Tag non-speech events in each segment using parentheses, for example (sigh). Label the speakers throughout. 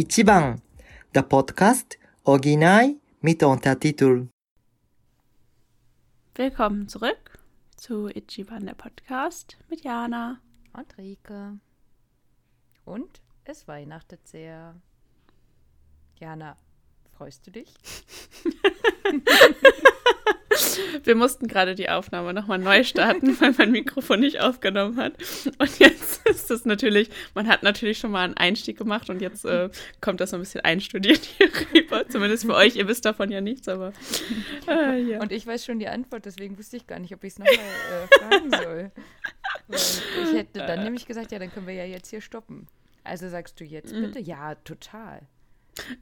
Speaker 1: Ichiban, der Podcast Original mit Untertitel.
Speaker 2: Willkommen zurück zu Ichiban, der Podcast mit Jana.
Speaker 3: Und Rike. Und es weihnachtet sehr. Jana, freust du dich? (laughs) (laughs)
Speaker 2: Wir mussten gerade die Aufnahme nochmal neu starten, (laughs) weil mein Mikrofon nicht aufgenommen hat. Und jetzt (laughs) ist es natürlich, man hat natürlich schon mal einen Einstieg gemacht und jetzt äh, kommt das so ein bisschen einstudiert hier rüber. Zumindest für euch, ihr wisst davon ja nichts, aber
Speaker 3: äh, ja. Und ich weiß schon die Antwort, deswegen wusste ich gar nicht, ob ich es nochmal äh, fragen soll. Weil ich hätte dann äh. nämlich gesagt, ja, dann können wir ja jetzt hier stoppen. Also sagst du jetzt mhm. bitte? Ja, total.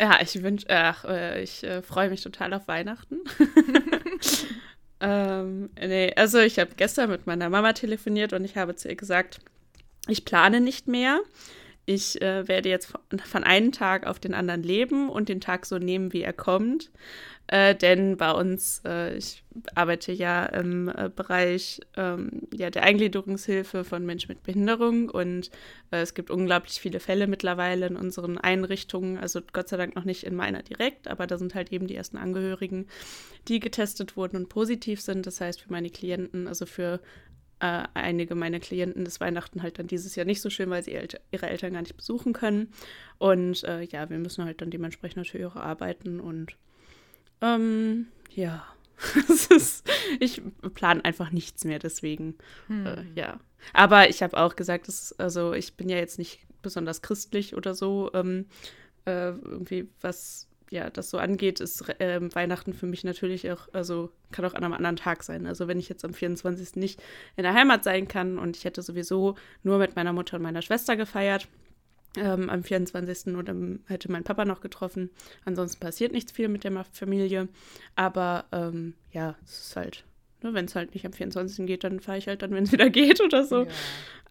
Speaker 2: Ja, ich wünsche, ach, äh, ich äh, freue mich total auf Weihnachten. (laughs) ähm, nee, also ich habe gestern mit meiner Mama telefoniert und ich habe zu ihr gesagt, ich plane nicht mehr. Ich äh, werde jetzt von, von einem Tag auf den anderen leben und den Tag so nehmen, wie er kommt. Äh, denn bei uns, äh, ich arbeite ja im äh, Bereich ähm, ja, der Eingliederungshilfe von Menschen mit Behinderung und äh, es gibt unglaublich viele Fälle mittlerweile in unseren Einrichtungen, also Gott sei Dank noch nicht in meiner direkt, aber da sind halt eben die ersten Angehörigen, die getestet wurden und positiv sind. Das heißt, für meine Klienten, also für äh, einige meiner Klienten ist Weihnachten halt dann dieses Jahr nicht so schön, weil sie El ihre Eltern gar nicht besuchen können. Und äh, ja, wir müssen halt dann dementsprechend natürlich auch arbeiten und ähm, ja. (laughs) ist, ich plane einfach nichts mehr, deswegen. Hm. Äh, ja. Aber ich habe auch gesagt, dass, also ich bin ja jetzt nicht besonders christlich oder so. Ähm, äh, irgendwie, was ja das so angeht, ist äh, Weihnachten für mich natürlich auch, also kann auch an einem anderen Tag sein. Also wenn ich jetzt am 24. nicht in der Heimat sein kann und ich hätte sowieso nur mit meiner Mutter und meiner Schwester gefeiert, ähm, am 24. und dann hätte mein Papa noch getroffen. Ansonsten passiert nichts viel mit der Familie. Aber ähm, ja, es ist halt, ne, wenn es halt nicht am 24. geht, dann fahre ich halt dann, (laughs) wenn es wieder geht oder so. Ja.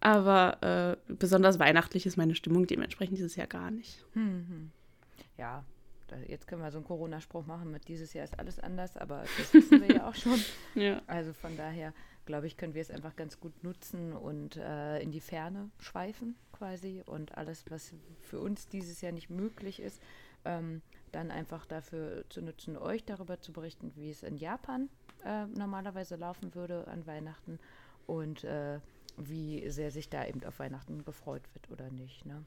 Speaker 2: Aber äh, besonders weihnachtlich ist meine Stimmung dementsprechend dieses Jahr gar nicht.
Speaker 3: Hm, Ja, jetzt können wir so einen Corona-Spruch machen mit dieses Jahr ist alles anders, aber das wissen wir (laughs) ja auch schon. Ja. Also von daher glaube ich, können wir es einfach ganz gut nutzen und äh, in die Ferne schweifen quasi und alles, was für uns dieses Jahr nicht möglich ist, ähm, dann einfach dafür zu nutzen, euch darüber zu berichten, wie es in Japan äh, normalerweise laufen würde an Weihnachten und äh, wie sehr sich da eben auf Weihnachten gefreut wird oder nicht. Ne?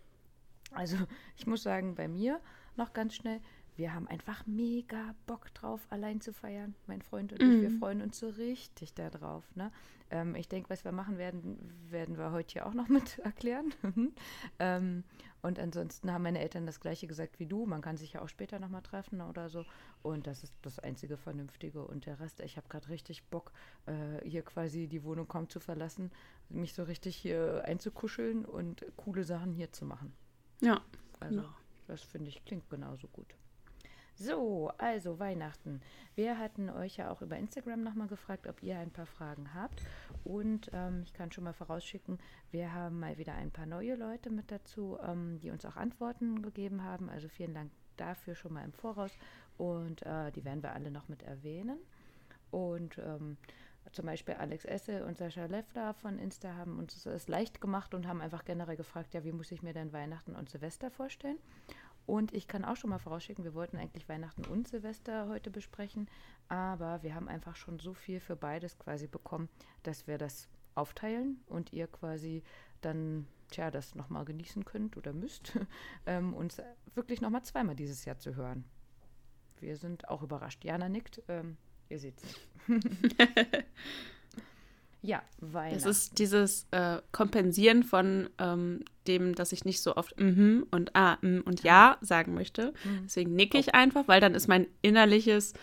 Speaker 3: Also ich muss sagen, bei mir noch ganz schnell, wir haben einfach mega Bock drauf, allein zu feiern. Mein Freund und mm. ich, wir mhm. freuen uns so richtig darauf. Ne? Ähm, ich denke, was wir machen werden, werden wir heute hier auch noch (laughs) mit erklären. (laughs) ähm, und ansonsten haben meine Eltern das gleiche gesagt wie du. Man kann sich ja auch später nochmal treffen oder so. Und das ist das einzige Vernünftige. Und der Rest, ich habe gerade richtig Bock, äh, hier quasi die Wohnung kaum zu verlassen, mich so richtig hier einzukuscheln und coole Sachen hier zu machen.
Speaker 2: Ja.
Speaker 3: Also, genau. das finde ich klingt genauso gut. So, also Weihnachten. Wir hatten euch ja auch über Instagram nochmal gefragt, ob ihr ein paar Fragen habt. Und ähm, ich kann schon mal vorausschicken, wir haben mal wieder ein paar neue Leute mit dazu, ähm, die uns auch Antworten gegeben haben. Also vielen Dank dafür schon mal im Voraus. Und äh, die werden wir alle noch mit erwähnen. Und ähm, zum Beispiel Alex Esse und Sascha Leffler von Insta haben uns es leicht gemacht und haben einfach generell gefragt, ja, wie muss ich mir denn Weihnachten und Silvester vorstellen? Und ich kann auch schon mal vorausschicken, wir wollten eigentlich Weihnachten und Silvester heute besprechen, aber wir haben einfach schon so viel für beides quasi bekommen, dass wir das aufteilen und ihr quasi dann, tja, das nochmal genießen könnt oder müsst, (laughs) ähm, uns wirklich nochmal zweimal dieses Jahr zu hören. Wir sind auch überrascht. Jana nickt, ähm, ihr seht es. (laughs) (laughs)
Speaker 2: Ja, Weihnachten. Das ist dieses äh, Kompensieren von ähm, dem, dass ich nicht so oft mhm und ah mm und ja sagen möchte. Mhm. Deswegen nicke ich oh. einfach, weil dann ist mein innerliches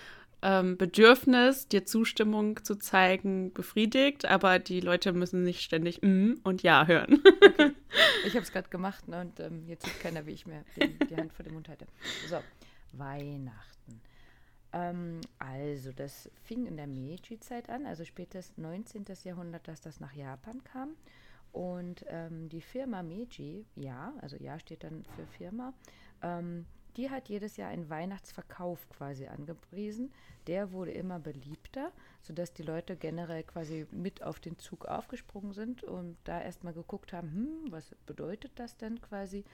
Speaker 2: ähm, Bedürfnis, dir Zustimmung zu zeigen, befriedigt, aber die Leute müssen nicht ständig mm und ja hören.
Speaker 3: Okay. (laughs) Ich habe es gerade gemacht ne, und ähm, jetzt sieht keiner, wie ich mir den, die Hand vor dem Mund halte. So, Weihnachten. Ähm, also, das fing in der Meiji-Zeit an, also spätes 19. Jahrhundert, dass das nach Japan kam. Und ähm, die Firma Meiji, ja, also ja steht dann für Firma, ähm, die hat jedes Jahr einen Weihnachtsverkauf quasi angepriesen. Der wurde immer beliebter, sodass die Leute generell quasi mit auf den Zug aufgesprungen sind und da erstmal geguckt haben, hm, was bedeutet das denn quasi?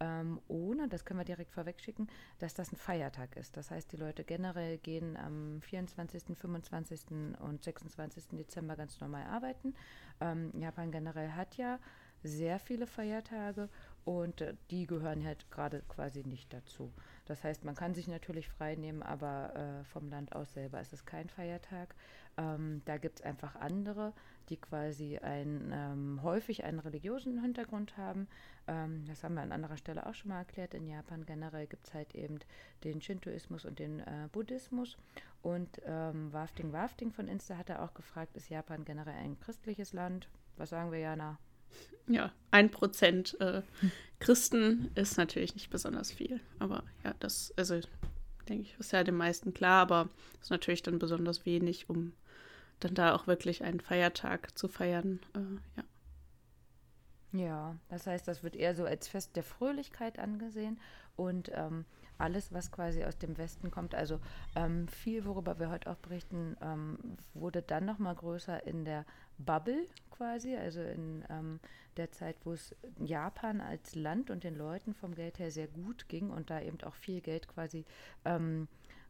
Speaker 3: Ähm, ohne, das können wir direkt vorwegschicken, dass das ein Feiertag ist. Das heißt, die Leute generell gehen am 24., 25. und 26. Dezember ganz normal arbeiten. Ähm, Japan generell hat ja sehr viele Feiertage und äh, die gehören halt gerade quasi nicht dazu. Das heißt, man kann sich natürlich frei nehmen, aber äh, vom Land aus selber ist es kein Feiertag. Ähm, da gibt es einfach andere, die quasi ein, ähm, häufig einen religiösen Hintergrund haben. Ähm, das haben wir an anderer Stelle auch schon mal erklärt. In Japan generell gibt es halt eben den Shintoismus und den äh, Buddhismus. Und ähm, Wafting Wafting von Insta hat er auch gefragt, ist Japan generell ein christliches Land? Was sagen wir, Jana?
Speaker 2: ja, ein Prozent äh, Christen ist natürlich nicht besonders viel. Aber ja, das, also denke ich, ist ja den meisten klar, aber ist natürlich dann besonders wenig, um dann da auch wirklich einen Feiertag zu feiern. Äh, ja.
Speaker 3: Ja, das heißt, das wird eher so als Fest der Fröhlichkeit angesehen und ähm, alles, was quasi aus dem Westen kommt, also ähm, viel, worüber wir heute auch berichten, ähm, wurde dann nochmal größer in der Bubble quasi, also in ähm, der Zeit, wo es Japan als Land und den Leuten vom Geld her sehr gut ging und da eben auch viel Geld quasi ähm,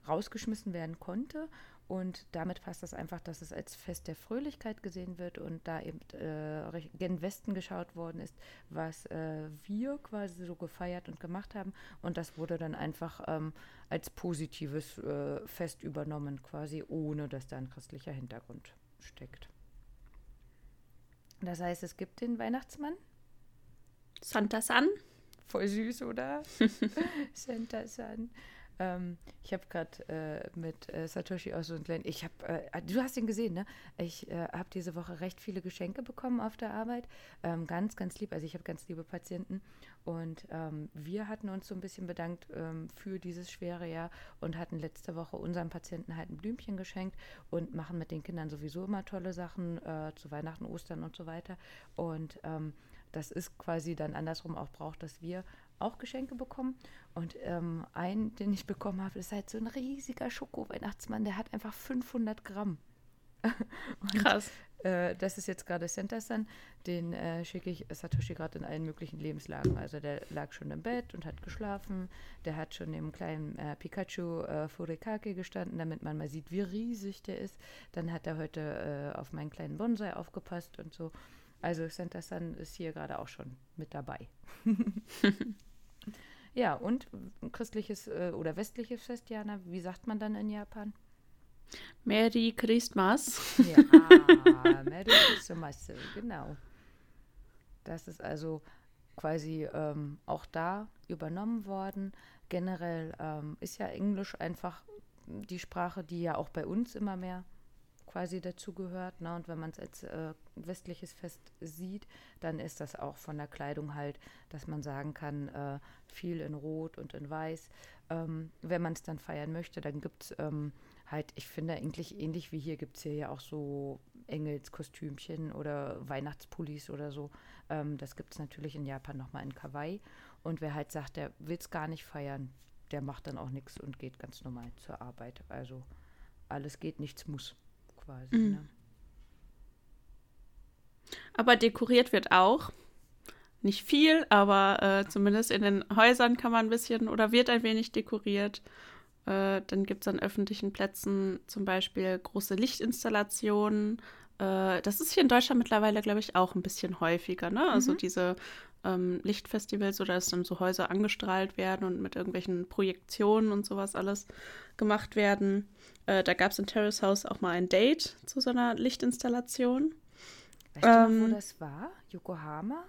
Speaker 3: rausgeschmissen werden konnte. Und damit passt das einfach, dass es als Fest der Fröhlichkeit gesehen wird und da eben äh, gen Westen geschaut worden ist, was äh, wir quasi so gefeiert und gemacht haben. Und das wurde dann einfach ähm, als positives äh, Fest übernommen, quasi ohne dass da ein christlicher Hintergrund steckt. Das heißt, es gibt den Weihnachtsmann.
Speaker 2: Santa San.
Speaker 3: Voll süß, oder? (laughs) Santa San. Ähm, ich habe gerade äh, mit äh, Satoshi aus so ein ich habe, äh, du hast ihn gesehen, ne? Ich äh, habe diese Woche recht viele Geschenke bekommen auf der Arbeit. Ähm, ganz, ganz lieb. Also ich habe ganz liebe Patienten und ähm, wir hatten uns so ein bisschen bedankt ähm, für dieses schwere Jahr und hatten letzte Woche unseren Patienten halt ein Blümchen geschenkt und machen mit den Kindern sowieso immer tolle Sachen äh, zu Weihnachten, Ostern und so weiter. Und ähm, das ist quasi dann andersrum auch braucht, dass wir auch Geschenke bekommen. Und ähm, einen, den ich bekommen habe, ist halt so ein riesiger Schoko-Weihnachtsmann, der hat einfach 500 Gramm. (laughs)
Speaker 2: Und, Krass.
Speaker 3: Äh, das ist jetzt gerade Center Sun. Den äh, schicke ich Satoshi gerade in allen möglichen Lebenslagen. Also der lag schon im Bett und hat geschlafen. Der hat schon im kleinen äh, Pikachu äh, Furikake gestanden, damit man mal sieht, wie riesig der ist. Dann hat er heute äh, auf meinen kleinen Bonsai aufgepasst und so. Also Center Sun ist hier gerade auch schon mit dabei. (laughs) ja, und christliches äh, oder westliches Fest, Jana, wie sagt man dann in Japan?
Speaker 2: Merry Christmas.
Speaker 3: Ja, (laughs) Merry Christmas, genau. Das ist also quasi ähm, auch da übernommen worden. Generell ähm, ist ja Englisch einfach die Sprache, die ja auch bei uns immer mehr quasi dazugehört. Ne? Und wenn man es als äh, westliches Fest sieht, dann ist das auch von der Kleidung halt, dass man sagen kann, äh, viel in Rot und in Weiß. Ähm, wenn man es dann feiern möchte, dann gibt es ähm, halt, ich finde eigentlich ähnlich wie hier gibt es hier ja auch so Engelskostümchen oder Weihnachtspullis oder so. Ähm, das gibt es natürlich in Japan nochmal in Kawaii. Und wer halt sagt, der will es gar nicht feiern, der macht dann auch nichts und geht ganz normal zur Arbeit. Also alles geht, nichts muss quasi. Mhm. Ne?
Speaker 2: Aber dekoriert wird auch. Nicht viel, aber äh, zumindest in den Häusern kann man ein bisschen oder wird ein wenig dekoriert. Äh, dann gibt es an öffentlichen Plätzen zum Beispiel große Lichtinstallationen. Äh, das ist hier in Deutschland mittlerweile, glaube ich, auch ein bisschen häufiger. Ne? Also mhm. diese ähm, Lichtfestivals oder dass dann so Häuser angestrahlt werden und mit irgendwelchen Projektionen und sowas alles gemacht werden. Äh, da gab es in Terrace House auch mal ein Date zu so einer Lichtinstallation.
Speaker 3: Weißt ähm, du noch, wo das war? Yokohama?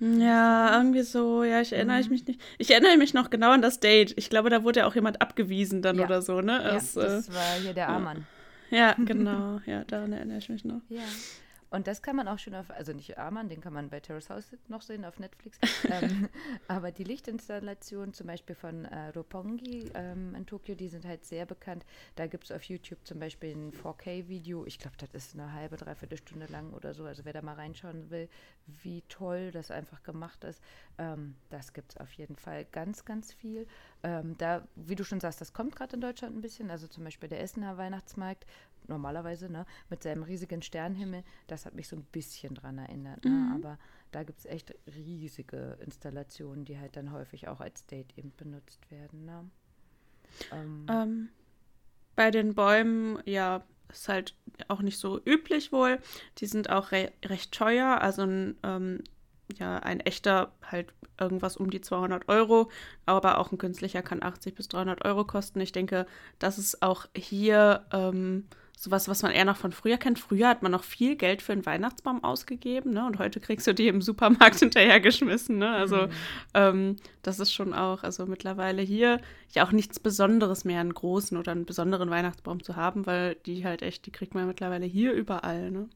Speaker 2: Ja, irgendwie so, ja, ich erinnere mhm. mich nicht. Ich erinnere mich noch genau an das Date. Ich glaube, da wurde ja auch jemand abgewiesen dann ja. oder so, ne?
Speaker 3: Es, ja, das äh, war hier der Amann.
Speaker 2: Ja, (laughs) genau. Ja, daran erinnere ich mich noch.
Speaker 3: Ja. Und das kann man auch schon auf, also nicht Amann, den kann man bei Terrace House noch sehen auf Netflix. (laughs) ähm, aber die Lichtinstallationen zum Beispiel von äh, Roppongi ähm, in Tokio, die sind halt sehr bekannt. Da gibt es auf YouTube zum Beispiel ein 4K-Video. Ich glaube, das ist eine halbe, dreiviertel Stunde lang oder so. Also wer da mal reinschauen will, wie toll das einfach gemacht ist, ähm, das gibt es auf jeden Fall ganz, ganz viel. Ähm, da, wie du schon sagst, das kommt gerade in Deutschland ein bisschen. Also zum Beispiel der Essener Weihnachtsmarkt normalerweise, ne, mit seinem riesigen Sternenhimmel, das hat mich so ein bisschen dran erinnert. Ne? Mhm. Aber da gibt es echt riesige Installationen, die halt dann häufig auch als Date eben benutzt werden. Ne?
Speaker 2: Ähm, ähm, bei den Bäumen, ja, ist halt auch nicht so üblich wohl. Die sind auch re recht teuer. Also ein, ähm, ja, ein echter halt irgendwas um die 200 Euro, aber auch ein künstlicher kann 80 bis 300 Euro kosten. Ich denke, das ist auch hier ähm, sowas, was man eher noch von früher kennt. Früher hat man noch viel Geld für einen Weihnachtsbaum ausgegeben, ne? Und heute kriegst du die im Supermarkt hinterhergeschmissen, ne? Also mhm. ähm, das ist schon auch, also mittlerweile hier ja auch nichts Besonderes mehr, einen großen oder einen besonderen Weihnachtsbaum zu haben, weil die halt echt, die kriegt man mittlerweile hier überall, ne?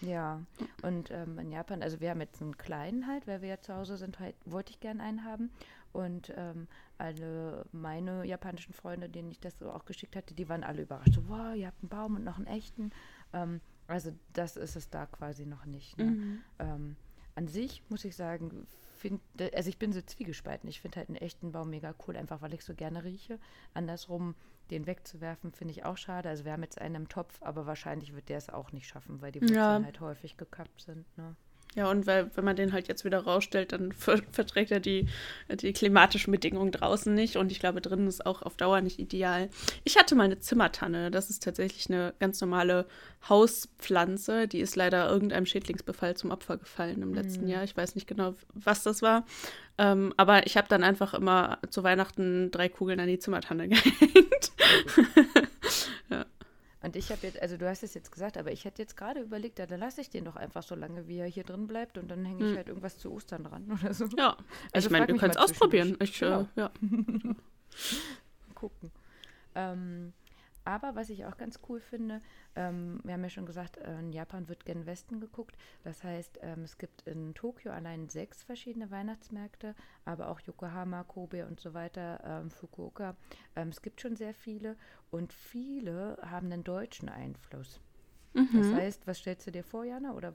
Speaker 3: Ja, und ähm, in Japan, also wir haben jetzt einen kleinen halt, weil wir ja zu Hause sind, halt, wollte ich gerne einen haben. Und ähm, alle meine japanischen Freunde, denen ich das so auch geschickt hatte, die waren alle überrascht. So, wow, ihr habt einen Baum und noch einen echten. Ähm, also das ist es da quasi noch nicht. Ne? Mhm. Ähm, an sich muss ich sagen, find, also ich bin so zwiegespalten. Ich finde halt einen echten Baum mega cool, einfach weil ich so gerne rieche. Andersrum, den wegzuwerfen, finde ich auch schade. Also wir haben jetzt einen im Topf, aber wahrscheinlich wird der es auch nicht schaffen, weil die Wurzeln ja. halt häufig gekappt sind. Ne?
Speaker 2: Ja, und weil, wenn man den halt jetzt wieder rausstellt, dann ver (laughs) verträgt er die, die klimatischen Bedingungen draußen nicht. Und ich glaube, drinnen ist auch auf Dauer nicht ideal. Ich hatte mal eine Zimmertanne. Das ist tatsächlich eine ganz normale Hauspflanze. Die ist leider irgendeinem Schädlingsbefall zum Opfer gefallen im letzten mhm. Jahr. Ich weiß nicht genau, was das war. Ähm, aber ich habe dann einfach immer zu Weihnachten drei Kugeln an die Zimmertanne (laughs) gehängt.
Speaker 3: Und ich habe jetzt, also du hast es jetzt gesagt, aber ich hätte jetzt gerade überlegt, ja, dann lasse ich den doch einfach so lange, wie er hier drin bleibt und dann hänge ich hm. halt irgendwas zu Ostern dran (laughs) oder so.
Speaker 2: Ja, also ich meine, du kannst ausprobieren. Ich, äh, genau. äh, ja. (laughs)
Speaker 3: Gucken. Ähm, aber was ich auch ganz cool finde, ähm, wir haben ja schon gesagt, äh, in Japan wird gen Westen geguckt. Das heißt, ähm, es gibt in Tokio allein sechs verschiedene Weihnachtsmärkte, aber auch Yokohama, Kobe und so weiter, ähm, Fukuoka. Ähm, es gibt schon sehr viele und viele haben einen deutschen Einfluss. Mhm. Das heißt, was stellst du dir vor, Jana? Oder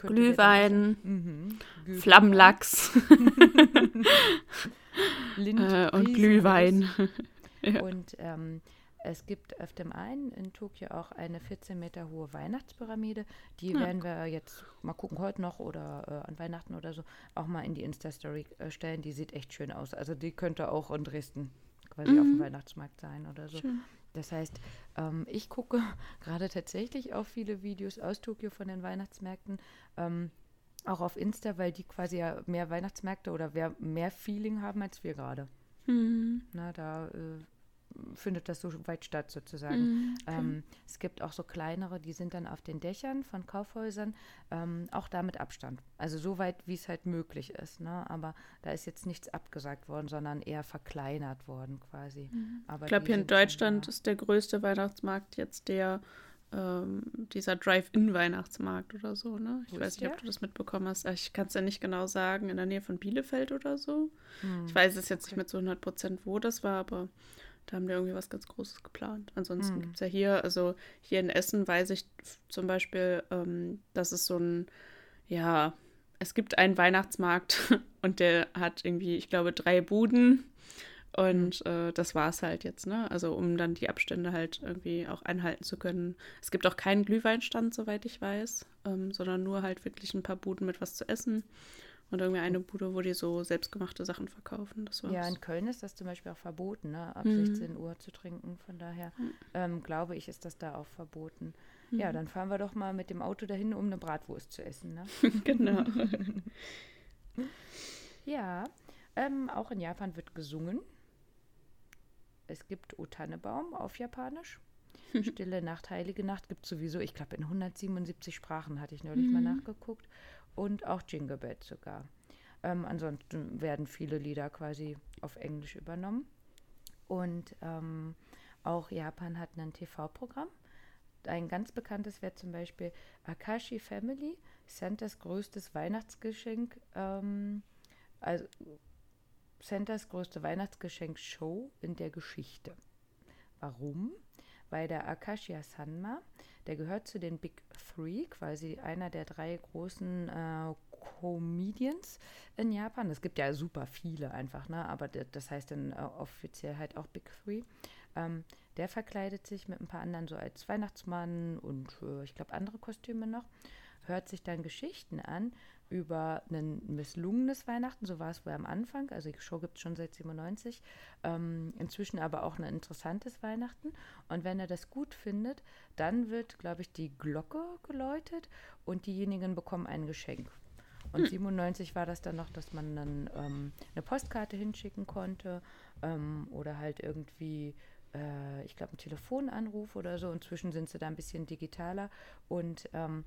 Speaker 2: Glühwein, mhm. Flammlachs (laughs) (laughs) äh, und Glühwein. (laughs)
Speaker 3: ja. Und ähm, es gibt auf dem einen in Tokio auch eine 14 Meter hohe Weihnachtspyramide. Die ja. werden wir jetzt mal gucken, heute noch oder äh, an Weihnachten oder so, auch mal in die Insta-Story äh, stellen. Die sieht echt schön aus. Also die könnte auch in Dresden quasi mhm. auf dem mhm. Weihnachtsmarkt sein oder so. Schön. Das heißt, ähm, ich gucke (laughs) gerade tatsächlich auch viele Videos aus Tokio von den Weihnachtsmärkten. Ähm, auch auf Insta, weil die quasi ja mehr Weihnachtsmärkte oder mehr Feeling haben als wir gerade. Mhm. Na, da äh, findet das so weit statt sozusagen. Mhm, okay. ähm, es gibt auch so kleinere, die sind dann auf den Dächern von Kaufhäusern, ähm, auch da mit Abstand. Also so weit, wie es halt möglich ist. Ne? Aber da ist jetzt nichts abgesagt worden, sondern eher verkleinert worden quasi.
Speaker 2: Mhm. ich glaube, hier in Deutschland ist der größte Weihnachtsmarkt jetzt der ähm, dieser Drive-In-Weihnachtsmarkt oder so, ne? Ich Wo weiß nicht, ob du das mitbekommen hast. Ich kann es ja nicht genau sagen, in der Nähe von Bielefeld oder so. Hm. Ich weiß es jetzt okay. nicht mit so 100 Prozent, wo das war, aber da haben wir irgendwie was ganz Großes geplant. Ansonsten mhm. gibt es ja hier, also hier in Essen weiß ich zum Beispiel, ähm, dass es so ein, ja, es gibt einen Weihnachtsmarkt (laughs) und der hat irgendwie, ich glaube, drei Buden. Und äh, das war es halt jetzt, ne? Also um dann die Abstände halt irgendwie auch einhalten zu können. Es gibt auch keinen Glühweinstand, soweit ich weiß, ähm, sondern nur halt wirklich ein paar Buden mit was zu essen. Und irgendwie eine Bude, wo die so selbstgemachte Sachen verkaufen. Das war's.
Speaker 3: Ja, in Köln ist das zum Beispiel auch verboten, ne? ab mhm. 16 Uhr zu trinken. Von daher mhm. ähm, glaube ich, ist das da auch verboten. Mhm. Ja, dann fahren wir doch mal mit dem Auto dahin, um eine Bratwurst zu essen. Ne? (laughs)
Speaker 2: genau. (laughs)
Speaker 3: ja, ähm, auch in Japan wird gesungen. Es gibt O Tannebaum auf Japanisch. (laughs) Stille Nacht, Heilige Nacht gibt es sowieso, ich glaube, in 177 Sprachen hatte ich neulich mal mhm. nachgeguckt und auch Jingle Bells sogar. Ähm, ansonsten werden viele Lieder quasi auf Englisch übernommen. Und ähm, auch Japan hat ein TV-Programm. Ein ganz bekanntes wäre zum Beispiel Akashi Family, Santas größtes Weihnachtsgeschenk. Ähm, also Santas größte Weihnachtsgeschenk-Show in der Geschichte. Warum? Weil der Akashia Sanma der gehört zu den Big Three, quasi einer der drei großen äh, Comedians in Japan. Es gibt ja super viele einfach, ne? aber das heißt dann äh, offiziell halt auch Big Three. Ähm, der verkleidet sich mit ein paar anderen so als Weihnachtsmann und äh, ich glaube andere Kostüme noch, hört sich dann Geschichten an über ein misslungenes Weihnachten, so war es wohl am Anfang, also die Show gibt es schon seit 97, ähm, inzwischen aber auch ein interessantes Weihnachten. Und wenn er das gut findet, dann wird, glaube ich, die Glocke geläutet und diejenigen bekommen ein Geschenk. Und hm. 97 war das dann noch, dass man dann ähm, eine Postkarte hinschicken konnte ähm, oder halt irgendwie äh, ich glaube, einen Telefonanruf oder so. Inzwischen sind sie da ein bisschen digitaler. Und ähm,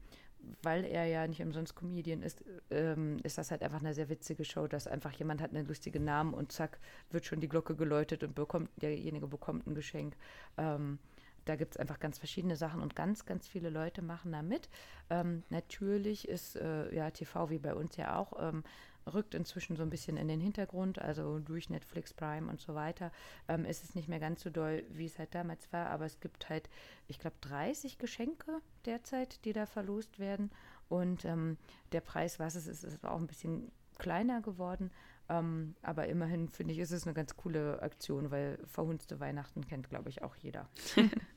Speaker 3: weil er ja nicht umsonst Comedian ist, ähm, ist das halt einfach eine sehr witzige Show, dass einfach jemand hat einen lustigen Namen und zack, wird schon die Glocke geläutet und bekommt, derjenige bekommt ein Geschenk. Ähm, da gibt es einfach ganz verschiedene Sachen und ganz, ganz viele Leute machen da mit. Ähm, natürlich ist äh, ja TV wie bei uns ja auch ähm, rückt inzwischen so ein bisschen in den Hintergrund, also durch Netflix Prime und so weiter, ähm, ist es nicht mehr ganz so doll, wie es halt damals war, aber es gibt halt, ich glaube, 30 Geschenke derzeit, die da verlost werden. Und ähm, der Preis, was es ist, ist auch ein bisschen kleiner geworden, ähm, aber immerhin finde ich, ist es eine ganz coole Aktion, weil verhunzte Weihnachten kennt, glaube ich, auch jeder. (laughs)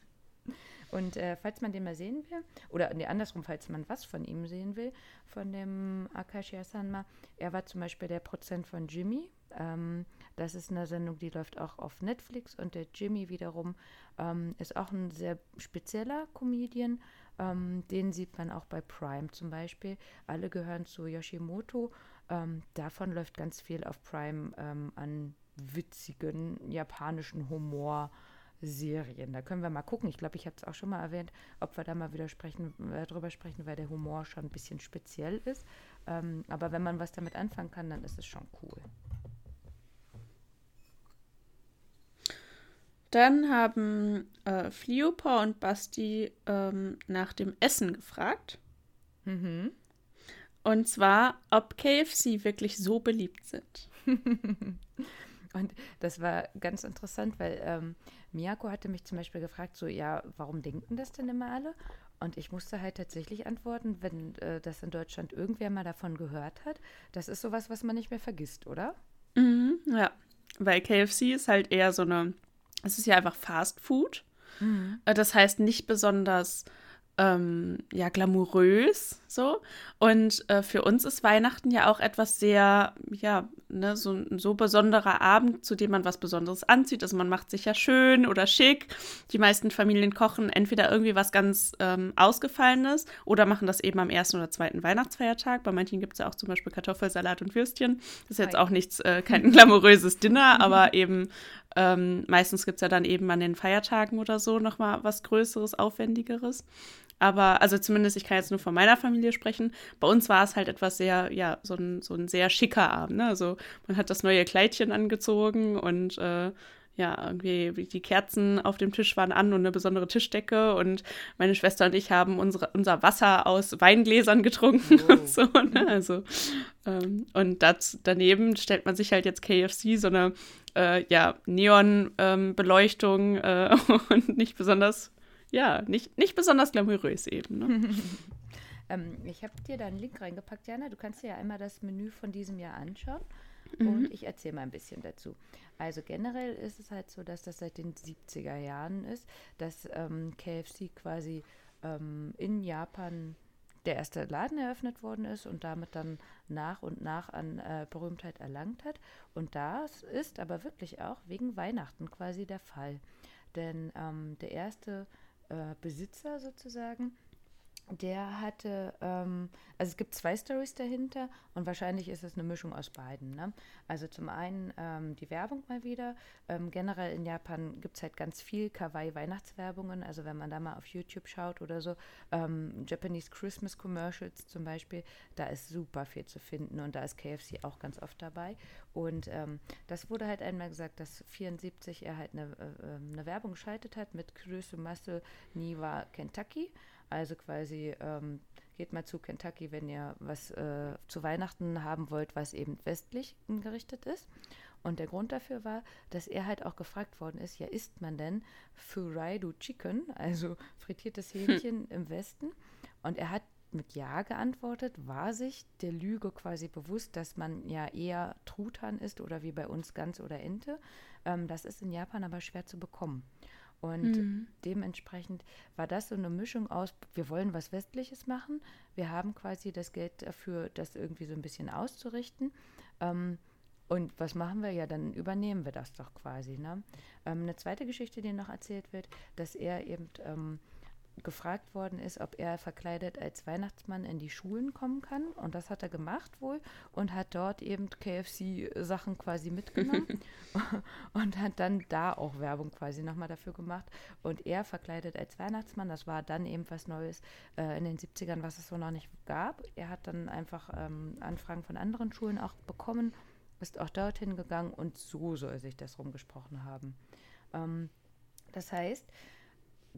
Speaker 3: Und äh, falls man den mal sehen will, oder nee, andersrum, falls man was von ihm sehen will, von dem Akashia Sanma, er war zum Beispiel der Prozent von Jimmy. Ähm, das ist eine Sendung, die läuft auch auf Netflix und der Jimmy wiederum ähm, ist auch ein sehr spezieller Comedian. Ähm, den sieht man auch bei Prime zum Beispiel. Alle gehören zu Yoshimoto. Ähm, davon läuft ganz viel auf Prime ähm, an witzigen japanischen Humor. Serien. Da können wir mal gucken. Ich glaube, ich habe es auch schon mal erwähnt, ob wir da mal wieder sprechen, äh, drüber sprechen, weil der Humor schon ein bisschen speziell ist. Ähm, aber wenn man was damit anfangen kann, dann ist es schon cool.
Speaker 2: Dann haben äh, Fliopa und Basti ähm, nach dem Essen gefragt. Mhm. Und zwar, ob KFC wirklich so beliebt sind. (laughs)
Speaker 3: Und das war ganz interessant, weil ähm, Miyako hatte mich zum Beispiel gefragt, so, ja, warum denken das denn immer alle? Und ich musste halt tatsächlich antworten, wenn äh, das in Deutschland irgendwer mal davon gehört hat, das ist sowas, was man nicht mehr vergisst, oder?
Speaker 2: Mhm, ja, weil KFC ist halt eher so eine, es ist ja einfach Fast Food. Mhm. Äh, das heißt nicht besonders ähm, ja, glamourös so. Und äh, für uns ist Weihnachten ja auch etwas sehr, ja, ne, so ein so besonderer Abend, zu dem man was Besonderes anzieht. Also man macht sich ja schön oder schick. Die meisten Familien kochen entweder irgendwie was ganz ähm, Ausgefallenes oder machen das eben am ersten oder zweiten Weihnachtsfeiertag. Bei manchen gibt es ja auch zum Beispiel Kartoffelsalat und Würstchen. Das ist jetzt auch nichts, äh, kein (laughs) glamouröses Dinner, aber eben ähm, meistens gibt es ja dann eben an den Feiertagen oder so nochmal was Größeres, Aufwendigeres. Aber, also zumindest, ich kann jetzt nur von meiner Familie sprechen. Bei uns war es halt etwas sehr, ja, so ein, so ein sehr schicker Abend. Ne? Also man hat das neue Kleidchen angezogen und äh, ja, irgendwie die Kerzen auf dem Tisch waren an und eine besondere Tischdecke und meine Schwester und ich haben unsere, unser Wasser aus Weingläsern getrunken oh. (laughs) und so. Ne? Also, ähm, und das, daneben stellt man sich halt jetzt KFC, so eine äh, ja, Neon-Beleuchtung ähm, äh, (laughs) und nicht besonders ja, nicht, nicht besonders glamourös eben. Ne? (laughs)
Speaker 3: ähm, ich habe dir da einen Link reingepackt, Jana. Du kannst dir ja einmal das Menü von diesem Jahr anschauen. Mhm. Und ich erzähle mal ein bisschen dazu. Also generell ist es halt so, dass das seit den 70er Jahren ist, dass ähm, KFC quasi ähm, in Japan der erste Laden eröffnet worden ist und damit dann nach und nach an äh, Berühmtheit erlangt hat. Und das ist aber wirklich auch wegen Weihnachten quasi der Fall. Denn ähm, der erste äh, Besitzer sozusagen, der hatte, ähm, also es gibt zwei Stories dahinter und wahrscheinlich ist es eine Mischung aus beiden. Ne? Also zum einen ähm, die Werbung mal wieder. Ähm, generell in Japan gibt es halt ganz viel Kawaii-Weihnachtswerbungen. Also wenn man da mal auf YouTube schaut oder so, ähm, Japanese Christmas Commercials zum Beispiel, da ist super viel zu finden und da ist KFC auch ganz oft dabei. Und ähm, das wurde halt einmal gesagt, dass 74 er halt eine, äh, ähm, eine Werbung geschaltet hat mit Größe Muscle Niwa Kentucky. Also quasi ähm, geht mal zu Kentucky, wenn ihr was äh, zu Weihnachten haben wollt, was eben westlich gerichtet ist. Und der Grund dafür war, dass er halt auch gefragt worden ist, ja, isst man denn Furaidu Chicken, also (laughs) frittiertes Hähnchen hm. im Westen? Und er hat mit Ja geantwortet, war sich der Lüge quasi bewusst, dass man ja eher Truthahn ist oder wie bei uns Gans oder Ente. Ähm, das ist in Japan aber schwer zu bekommen. Und mhm. dementsprechend war das so eine Mischung aus, wir wollen was Westliches machen, wir haben quasi das Geld dafür, das irgendwie so ein bisschen auszurichten. Ähm, und was machen wir? Ja, dann übernehmen wir das doch quasi. Ne? Ähm, eine zweite Geschichte, die noch erzählt wird, dass er eben ähm, gefragt worden ist, ob er verkleidet als Weihnachtsmann in die Schulen kommen kann. Und das hat er gemacht wohl und hat dort eben KFC-Sachen quasi mitgenommen (laughs) und hat dann da auch Werbung quasi nochmal dafür gemacht. Und er verkleidet als Weihnachtsmann, das war dann eben was Neues äh, in den 70ern, was es so noch nicht gab. Er hat dann einfach ähm, Anfragen von anderen Schulen auch bekommen, ist auch dorthin gegangen und so soll sich das rumgesprochen haben. Ähm, das heißt,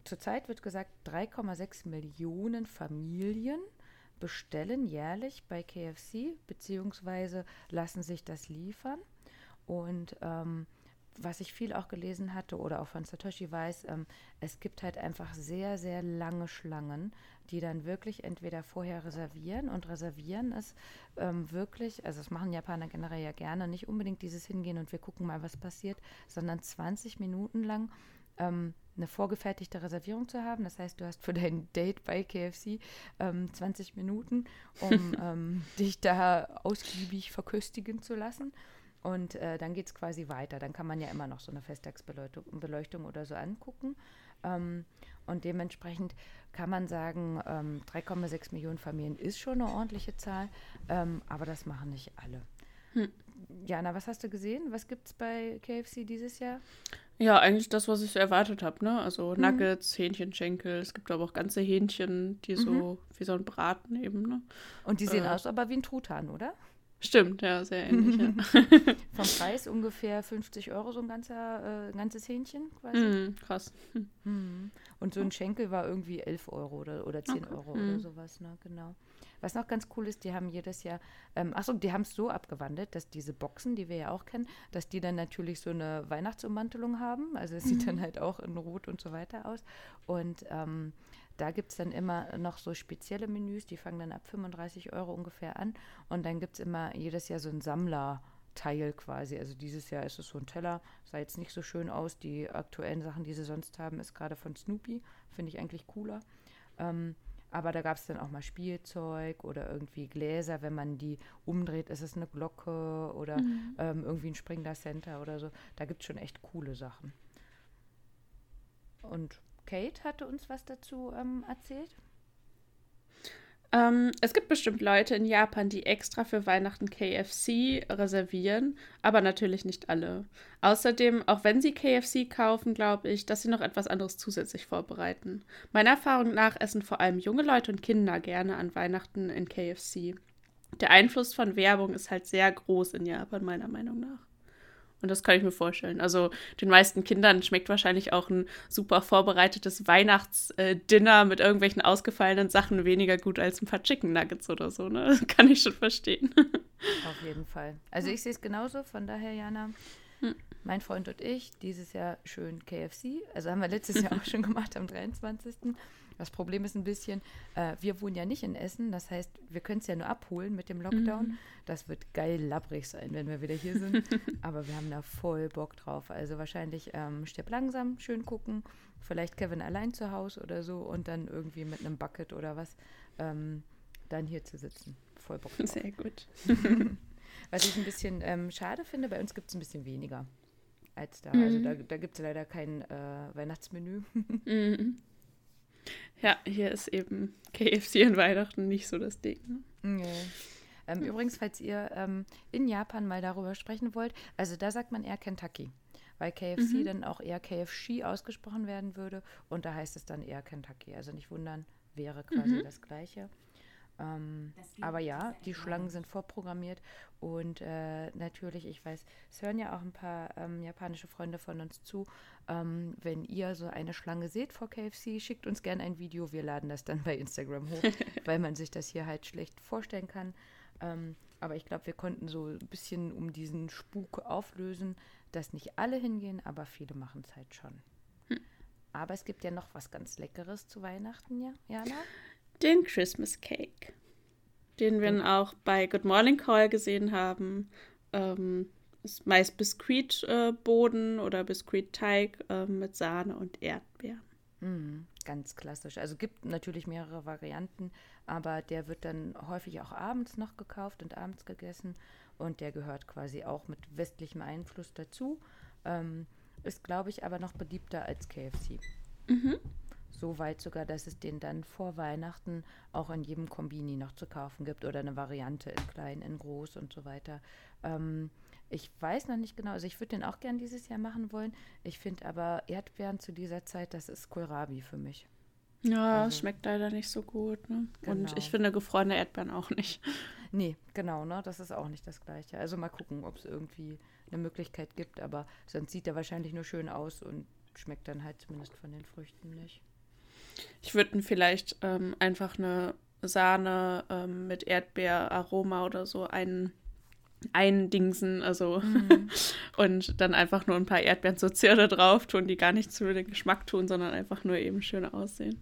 Speaker 3: zurzeit wird gesagt, 3,6 Millionen Familien bestellen jährlich bei KFC beziehungsweise lassen sich das liefern. Und ähm, was ich viel auch gelesen hatte oder auch von Satoshi weiß, ähm, es gibt halt einfach sehr, sehr lange Schlangen, die dann wirklich entweder vorher reservieren und reservieren ist ähm, wirklich, also das machen Japaner generell ja gerne, nicht unbedingt dieses Hingehen und wir gucken mal, was passiert, sondern 20 Minuten lang ähm, eine vorgefertigte Reservierung zu haben. Das heißt, du hast für dein Date bei KFC ähm, 20 Minuten, um (laughs) ähm, dich da ausgiebig verköstigen zu lassen. Und äh, dann geht es quasi weiter. Dann kann man ja immer noch so eine Festtagsbeleuchtung oder so angucken. Ähm, und dementsprechend kann man sagen, ähm, 3,6 Millionen Familien ist schon eine ordentliche Zahl, ähm, aber das machen nicht alle. Hm. Jana, was hast du gesehen? Was gibt es bei KFC dieses Jahr?
Speaker 2: Ja, eigentlich das, was ich so erwartet habe, ne? Also mhm. Nuggets, Hähnchenschenkel, es gibt aber auch ganze Hähnchen, die so mhm. wie so ein Braten eben, ne?
Speaker 3: Und die sehen äh, aus aber wie ein Truthahn, oder?
Speaker 2: Stimmt, ja, sehr (laughs) ähnlich. ja.
Speaker 3: Vom Preis ungefähr 50 Euro so ein ganzer, äh, ganzes Hähnchen quasi.
Speaker 2: Mm, krass.
Speaker 3: Mm. Und so ein Schenkel war irgendwie 11 Euro oder, oder 10 okay. Euro mm. oder sowas, ne? Genau. Was noch ganz cool ist, die haben jedes Jahr, ähm, achso, die haben es so abgewandelt, dass diese Boxen, die wir ja auch kennen, dass die dann natürlich so eine Weihnachtsummantelung haben. Also es sieht dann mhm. halt auch in Rot und so weiter aus. Und ähm, da gibt es dann immer noch so spezielle Menüs, die fangen dann ab 35 Euro ungefähr an. Und dann gibt es immer jedes Jahr so ein Sammlerteil quasi. Also dieses Jahr ist es so ein Teller, sah jetzt nicht so schön aus. Die aktuellen Sachen, die sie sonst haben, ist gerade von Snoopy. Finde ich eigentlich cooler. Ähm, aber da gab es dann auch mal Spielzeug oder irgendwie Gläser. Wenn man die umdreht, ist es eine Glocke oder mhm. ähm, irgendwie ein Springler Center oder so. Da gibt es schon echt coole Sachen. Und Kate hatte uns was dazu ähm, erzählt.
Speaker 2: Ähm, es gibt bestimmt Leute in Japan, die extra für Weihnachten KFC reservieren, aber natürlich nicht alle. Außerdem, auch wenn sie KFC kaufen, glaube ich, dass sie noch etwas anderes zusätzlich vorbereiten. Meiner Erfahrung nach essen vor allem junge Leute und Kinder gerne an Weihnachten in KFC. Der Einfluss von Werbung ist halt sehr groß in Japan, meiner Meinung nach. Und das kann ich mir vorstellen. Also den meisten Kindern schmeckt wahrscheinlich auch ein super vorbereitetes Weihnachtsdinner mit irgendwelchen ausgefallenen Sachen weniger gut als ein paar Chicken Nuggets oder so. Ne? Das (laughs) kann ich schon verstehen. (laughs)
Speaker 3: Auf jeden Fall. Also ich sehe es genauso. Von daher, Jana, hm. mein Freund und ich, dieses Jahr schön KFC. Also haben wir letztes Jahr (laughs) auch schon gemacht am 23. Das Problem ist ein bisschen, äh, wir wohnen ja nicht in Essen, das heißt, wir können es ja nur abholen mit dem Lockdown. Mhm. Das wird geil labbrig sein, wenn wir wieder hier sind. (laughs) Aber wir haben da voll Bock drauf. Also wahrscheinlich ähm, stirb langsam, schön gucken. Vielleicht Kevin allein zu Hause oder so und dann irgendwie mit einem Bucket oder was ähm, dann hier zu sitzen. Voll Bock drauf.
Speaker 2: Sehr gut. (laughs) (laughs)
Speaker 3: was ich ein bisschen ähm, schade finde, bei uns gibt es ein bisschen weniger als da. Also mhm. Also da, da gibt es leider kein äh, Weihnachtsmenü.
Speaker 2: mhm. Ja, hier ist eben (laughs) KFC an Weihnachten nicht so das Ding.
Speaker 3: Ne? Nee. Ähm, übrigens, falls ihr ähm, in Japan mal darüber sprechen wollt, also da sagt man eher Kentucky, weil KFC mhm. dann auch eher KFC ausgesprochen werden würde und da heißt es dann eher Kentucky. Also nicht wundern, wäre quasi mhm. das Gleiche. Ähm, aber ja, die Schlangen sind vorprogrammiert und äh, natürlich, ich weiß, es hören ja auch ein paar ähm, japanische Freunde von uns zu. Ähm, wenn ihr so eine Schlange seht vor KFC, schickt uns gerne ein Video. Wir laden das dann bei Instagram hoch, (laughs) weil man sich das hier halt schlecht vorstellen kann. Ähm, aber ich glaube, wir konnten so ein bisschen um diesen Spuk auflösen, dass nicht alle hingehen, aber viele machen es halt schon. Hm. Aber es gibt ja noch was ganz Leckeres zu Weihnachten, ja, Jana?
Speaker 2: Den Christmas Cake, den wir auch bei Good Morning Call gesehen haben. Ähm, ist meist Biskuitboden äh, oder Biskuitteig äh, mit Sahne und Erdbeeren.
Speaker 3: Mm, ganz klassisch. Also gibt natürlich mehrere Varianten, aber der wird dann häufig auch abends noch gekauft und abends gegessen und der gehört quasi auch mit westlichem Einfluss dazu. Ähm, ist, glaube ich, aber noch beliebter als KFC. Mhm. So weit sogar, dass es den dann vor Weihnachten auch in jedem Kombini noch zu kaufen gibt oder eine Variante in klein, in groß und so weiter. Ähm, ich weiß noch nicht genau, also ich würde den auch gern dieses Jahr machen wollen. Ich finde aber Erdbeeren zu dieser Zeit, das ist Kohlrabi für mich.
Speaker 2: Ja, also, schmeckt leider nicht so gut. Ne? Genau. Und ich finde gefrorene Erdbeeren auch nicht. (laughs)
Speaker 3: Nee, genau, ne? Das ist auch nicht das Gleiche. Also mal gucken, ob es irgendwie eine Möglichkeit gibt, aber sonst sieht er wahrscheinlich nur schön aus und schmeckt dann halt zumindest von den Früchten nicht.
Speaker 2: Ich würde vielleicht ähm, einfach eine Sahne ähm, mit Erdbeeraroma oder so ein, eindingsen, also mhm. (laughs) und dann einfach nur ein paar Erdbeeren zur Zierde drauf tun, die gar nichts für den Geschmack tun, sondern einfach nur eben schön aussehen.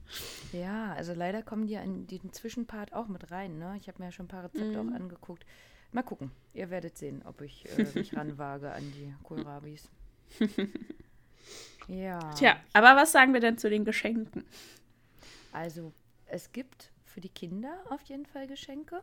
Speaker 3: Ja, also leider kommen die in den Zwischenpart auch mit rein. Ne? Ich habe mir ja schon ein paar Rezepte mhm. auch angeguckt. Mal gucken. Ihr werdet sehen, ob ich äh, mich (laughs) ranwage an die Kohlrabis. (laughs)
Speaker 2: ja. Tja, aber was sagen wir denn zu den Geschenken?
Speaker 3: Also, es gibt für die Kinder auf jeden Fall Geschenke.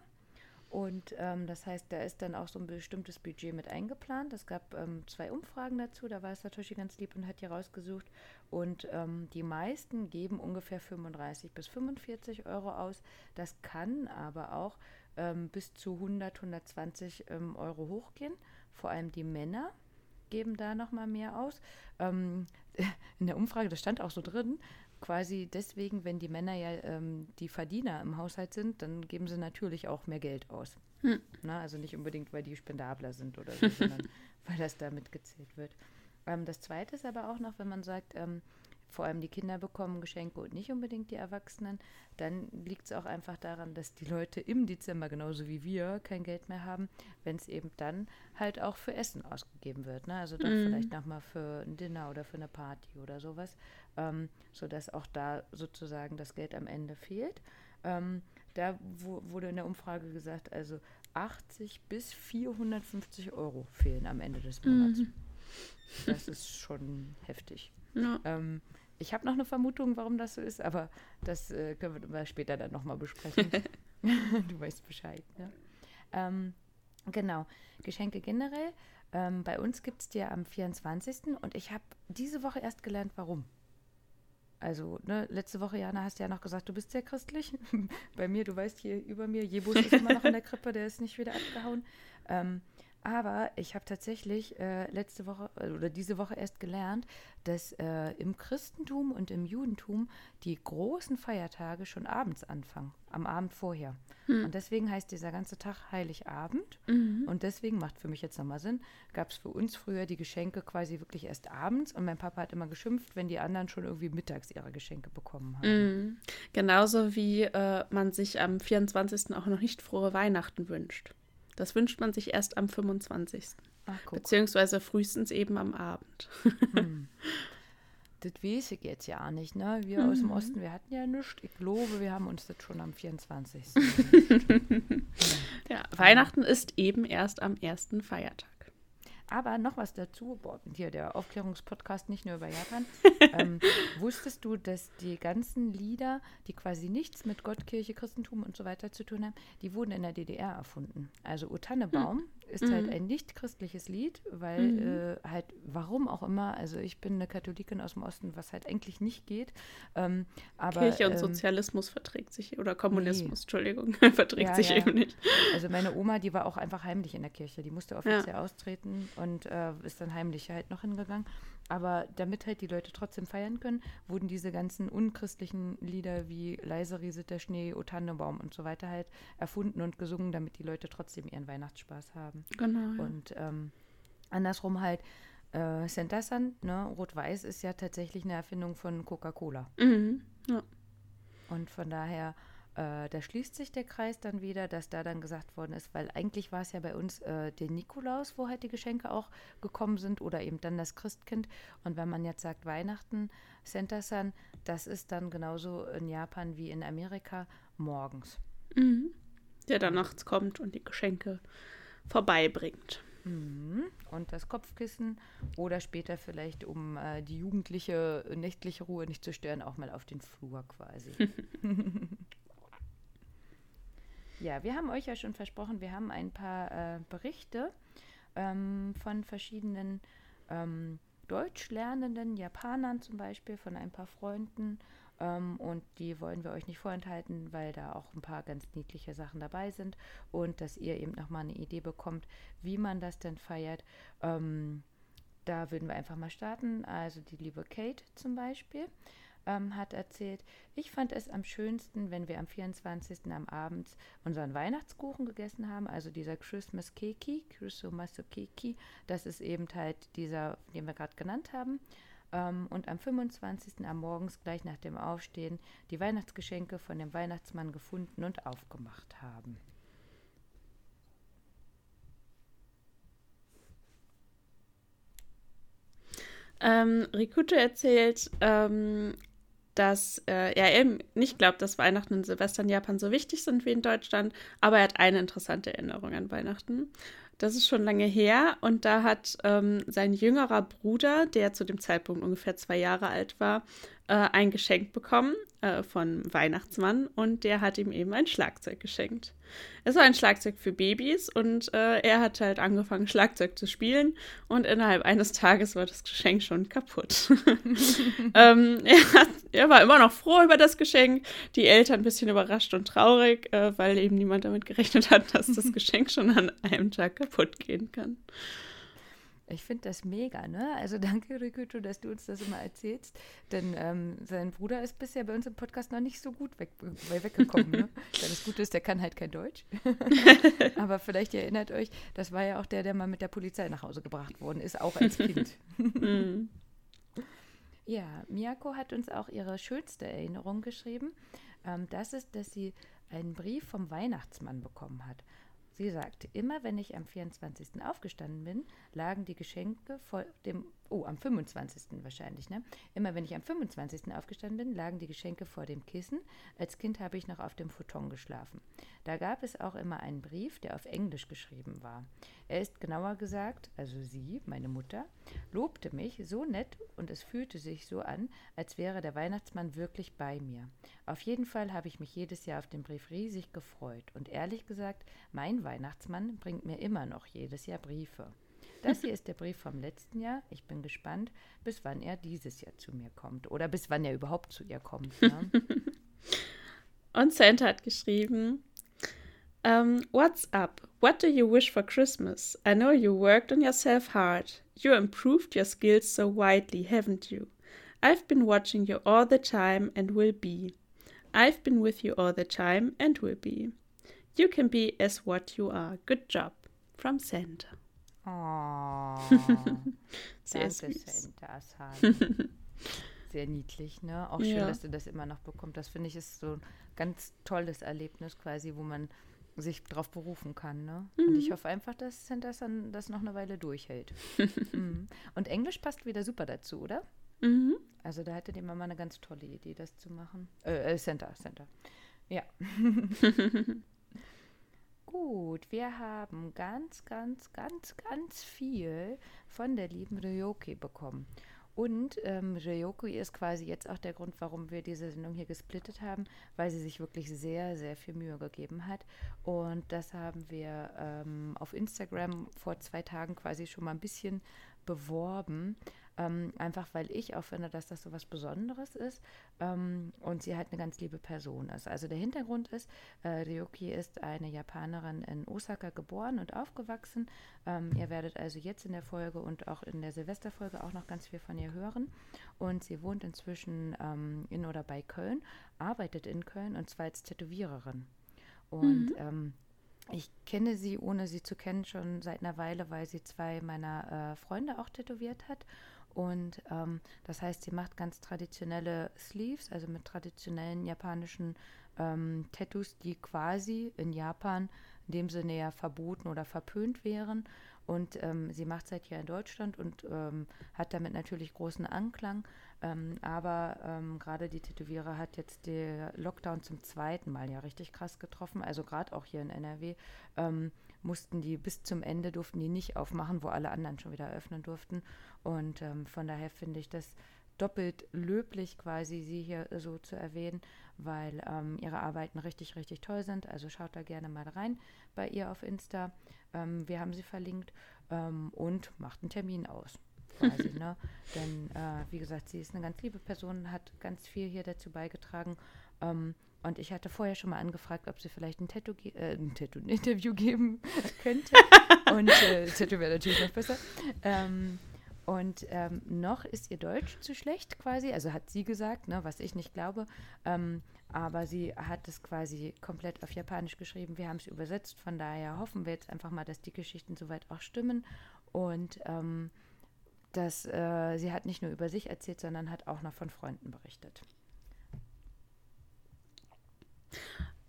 Speaker 3: Und ähm, das heißt, da ist dann auch so ein bestimmtes Budget mit eingeplant. Es gab ähm, zwei Umfragen dazu, da war es Satoshi ganz lieb und hat die rausgesucht. Und ähm, die meisten geben ungefähr 35 bis 45 Euro aus. Das kann aber auch ähm, bis zu 100, 120 ähm, Euro hochgehen. Vor allem die Männer geben da nochmal mehr aus. Ähm, (laughs) in der Umfrage, das stand auch so drin, quasi deswegen, wenn die Männer ja ähm, die Verdiener im Haushalt sind, dann geben sie natürlich auch mehr Geld aus. Hm. Na, also nicht unbedingt, weil die spendabler sind oder so, (laughs) sondern weil das da mitgezählt wird. Ähm, das Zweite ist aber auch noch, wenn man sagt, ähm, vor allem die Kinder bekommen Geschenke und nicht unbedingt die Erwachsenen, dann liegt es auch einfach daran, dass die Leute im Dezember genauso wie wir kein Geld mehr haben, wenn es eben dann halt auch für Essen ausgegeben wird. Ne? Also dann mm. vielleicht nochmal für ein Dinner oder für eine Party oder sowas, ähm, sodass auch da sozusagen das Geld am Ende fehlt. Ähm, da wurde in der Umfrage gesagt, also 80 bis 450 Euro fehlen am Ende des Monats. Mm. Das ist schon heftig. Ja. Ähm, ich habe noch eine Vermutung, warum das so ist, aber das äh, können wir später dann nochmal besprechen. (laughs) (laughs) du weißt Bescheid. Ne? Ähm, genau, Geschenke generell. Ähm, bei uns gibt es die am 24. und ich habe diese Woche erst gelernt, warum. Also, ne, letzte Woche, Jana, hast du ja noch gesagt, du bist sehr christlich. (laughs) bei mir, du weißt hier über mir, Jebus ist immer noch in der Krippe, der ist nicht wieder abgehauen. Ähm, aber ich habe tatsächlich äh, letzte Woche äh, oder diese Woche erst gelernt, dass äh, im Christentum und im Judentum die großen Feiertage schon abends anfangen, am Abend vorher. Hm. Und deswegen heißt dieser ganze Tag Heiligabend. Mhm. Und deswegen macht für mich jetzt nochmal Sinn, gab es für uns früher die Geschenke quasi wirklich erst abends. Und mein Papa hat immer geschimpft, wenn die anderen schon irgendwie mittags ihre Geschenke bekommen haben.
Speaker 2: Mhm. Genauso wie äh, man sich am 24. auch noch nicht frohe Weihnachten wünscht. Das wünscht man sich erst am 25. Ach, Beziehungsweise frühestens eben am Abend. Hm.
Speaker 3: Das weiß ich jetzt ja nicht, ne? Wir mhm. aus dem mhm. Osten, wir hatten ja nichts. Ich glaube, wir haben uns das schon am 24. (laughs)
Speaker 2: ja, Weihnachten ist eben erst am ersten Feiertag.
Speaker 3: Aber noch was dazu, boah, hier der Aufklärungspodcast nicht nur über Japan. (laughs) ähm, wusstest du, dass die ganzen Lieder, die quasi nichts mit Gott, Kirche, Christentum und so weiter zu tun haben, die wurden in der DDR erfunden? Also O Tannebaum hm ist halt mhm. halt ein nicht christliches Lied, weil mhm. äh, halt, warum auch immer, also ich bin eine Katholikin aus dem Osten, was halt eigentlich nicht geht. Ähm, aber,
Speaker 2: Kirche und ähm, Sozialismus verträgt sich, oder Kommunismus, nee. Entschuldigung, (laughs) verträgt ja, sich ja. eben nicht.
Speaker 3: Also meine Oma, die war auch einfach heimlich in der Kirche, die musste offiziell ja. austreten und äh, ist dann heimlich halt noch hingegangen. Aber damit halt die Leute trotzdem feiern können, wurden diese ganzen unchristlichen Lieder wie Leise rieselt der Schnee, O Tannenbaum und so weiter halt erfunden und gesungen, damit die Leute trotzdem ihren Weihnachtsspaß haben. Genau. Ja. Und ähm, andersrum halt, äh, Sentasan, ne, Rot-Weiß ist ja tatsächlich eine Erfindung von Coca-Cola. Mhm. Ja. Und von daher äh, da schließt sich der Kreis dann wieder, dass da dann gesagt worden ist, weil eigentlich war es ja bei uns äh, der Nikolaus, wo halt die Geschenke auch gekommen sind oder eben dann das Christkind. Und wenn man jetzt sagt Weihnachten, Santa-san, das ist dann genauso in Japan wie in Amerika morgens.
Speaker 2: Mhm. Der dann nachts kommt und die Geschenke vorbeibringt.
Speaker 3: Mhm. Und das Kopfkissen oder später vielleicht, um äh, die jugendliche nächtliche Ruhe nicht zu stören, auch mal auf den Flur quasi. (laughs) ja, wir haben euch ja schon versprochen, wir haben ein paar äh, Berichte ähm, von verschiedenen ähm, Deutsch lernenden Japanern zum Beispiel, von ein paar Freunden. Ähm, und die wollen wir euch nicht vorenthalten, weil da auch ein paar ganz niedliche Sachen dabei sind und dass ihr eben nochmal eine Idee bekommt, wie man das denn feiert. Ähm, da würden wir einfach mal starten. Also die liebe Kate zum Beispiel ähm, hat erzählt, ich fand es am schönsten, wenn wir am 24. am Abend unseren Weihnachtskuchen gegessen haben, also dieser Christmas Keki, Chrisomasu Keki, das ist eben halt dieser, den wir gerade genannt haben. Ähm, und am 25. am Morgens gleich nach dem Aufstehen die Weihnachtsgeschenke von dem Weihnachtsmann gefunden und aufgemacht haben.
Speaker 2: Ähm, Rikuto erzählt, ähm, dass äh, er eben nicht glaubt, dass Weihnachten und Silvester in Japan so wichtig sind wie in Deutschland, aber er hat eine interessante Erinnerung an Weihnachten. Das ist schon lange her. Und da hat ähm, sein jüngerer Bruder, der zu dem Zeitpunkt ungefähr zwei Jahre alt war, äh, ein Geschenk bekommen äh, von Weihnachtsmann und der hat ihm eben ein Schlagzeug geschenkt. Es war ein Schlagzeug für Babys und äh, er hat halt angefangen, Schlagzeug zu spielen und innerhalb eines Tages war das Geschenk schon kaputt. (laughs) ähm, er, hat, er, war immer noch froh über das Geschenk, die Eltern ein bisschen überrascht und traurig, äh, weil eben niemand damit gerechnet hat, dass das (laughs) Geschenk schon an einem Tag kaputt gehen kann.
Speaker 3: Ich finde das mega, ne? Also (laughs) danke, Rikuto, dass du uns das immer erzählst. Denn ähm, sein Bruder ist bisher bei uns im Podcast noch nicht so gut weg, weggekommen. ne? (laughs) Das Gute ist, der kann halt kein Deutsch. (laughs) Aber vielleicht ihr erinnert euch, das war ja auch der, der mal mit der Polizei nach Hause gebracht worden ist, auch als Kind. Mhm. ja, Miyako hat uns auch ihre schönste Erinnerung geschrieben. Ähm, das ist, dass sie einen Brief vom Weihnachtsmann bekommen hat. Sie sagt, immer wenn ich am 24. aufgestanden bin, lagen die Geschenke vor dem, oh, am 25. wahrscheinlich, ne? Immer wenn ich am 25. aufgestanden bin, lagen die Geschenke vor dem Kissen. Als Kind habe ich noch auf dem Futon geschlafen. Da gab es auch immer einen Brief, der auf Englisch geschrieben war. Er ist genauer gesagt, also sie, meine Mutter, lobte mich so nett und es fühlte sich so an, als wäre der Weihnachtsmann wirklich bei mir. Auf jeden Fall habe ich mich jedes Jahr auf den Brief riesig gefreut und ehrlich gesagt, mein Weihnachtsmann bringt mir immer noch jedes Jahr Briefe. Das hier ist der Brief vom letzten Jahr. Ich bin gespannt, bis wann er dieses Jahr zu mir kommt oder bis wann er überhaupt zu ihr kommt. Ne? (laughs)
Speaker 2: und Santa hat geschrieben, um, what's up? What do you wish for Christmas? I know you worked on yourself hard. You improved your skills so widely, haven't you? I've been watching you all the time and will be. I've been with you all the time and will be. You can be as what you are. Good job. From Santa.
Speaker 3: Oh, (laughs) Sehr danke, süß. Santa (laughs) Sehr niedlich, ne? Auch schön, ja. dass du das immer noch bekommst. Das finde ich ist so ein ganz tolles Erlebnis quasi, wo man sich darauf berufen kann. Ne? Mhm. Und ich hoffe einfach, dass Sanderson das noch eine Weile durchhält. (laughs) mhm. Und Englisch passt wieder super dazu, oder? Mhm. Also da hätte die Mama eine ganz tolle Idee, das zu machen. Äh, äh Center, Center. Ja. Gut, wir haben ganz, ganz, ganz, ganz viel von der lieben Ryoki bekommen. Und ähm, Ryoku ist quasi jetzt auch der Grund, warum wir diese Sendung hier gesplittet haben, weil sie sich wirklich sehr, sehr viel Mühe gegeben hat. Und das haben wir ähm, auf Instagram vor zwei Tagen quasi schon mal ein bisschen beworben. Ähm, einfach weil ich auch finde, dass das so was Besonderes ist ähm, und sie halt eine ganz liebe Person ist. Also der Hintergrund ist, äh, Ryoki ist eine Japanerin in Osaka geboren und aufgewachsen. Ähm, ihr werdet also jetzt in der Folge und auch in der Silvesterfolge auch noch ganz viel von ihr hören. Und sie wohnt inzwischen ähm, in oder bei Köln, arbeitet in Köln und zwar als Tätowiererin. Und mhm. Ähm, ich kenne sie, ohne sie zu kennen, schon seit einer Weile, weil sie zwei meiner äh, Freunde auch tätowiert hat. Und ähm, das heißt, sie macht ganz traditionelle Sleeves, also mit traditionellen japanischen ähm, Tattoos, die quasi in Japan in dem Sinne ja verboten oder verpönt wären. Und ähm, sie macht es halt hier in Deutschland und ähm, hat damit natürlich großen Anklang. Ähm, aber ähm, gerade die Tätowierer hat jetzt der Lockdown zum zweiten Mal ja richtig krass getroffen. Also gerade auch hier in NRW ähm, mussten die bis zum Ende durften die nicht aufmachen, wo alle anderen schon wieder öffnen durften. Und ähm, von daher finde ich das doppelt löblich quasi, sie hier so zu erwähnen, weil ähm, ihre Arbeiten richtig, richtig toll sind. Also schaut da gerne mal rein bei ihr auf Insta. Ähm, wir haben sie verlinkt und macht einen Termin aus quasi. (laughs) ne? Denn, äh, wie gesagt, sie ist eine ganz liebe Person, hat ganz viel hier dazu beigetragen. Ähm, und ich hatte vorher schon mal angefragt, ob sie vielleicht ein Tattoo, äh, ein, Tattoo ein Interview geben (laughs) könnte. und äh, Tattoo wäre natürlich noch besser. Ähm, und ähm, noch ist ihr Deutsch zu schlecht quasi, also hat sie gesagt, ne, was ich nicht glaube. Ähm, aber sie hat es quasi komplett auf Japanisch geschrieben. Wir haben es übersetzt, von daher hoffen wir jetzt einfach mal, dass die Geschichten soweit auch stimmen. Und ähm, dass äh, sie hat nicht nur über sich erzählt, sondern hat auch noch von Freunden berichtet.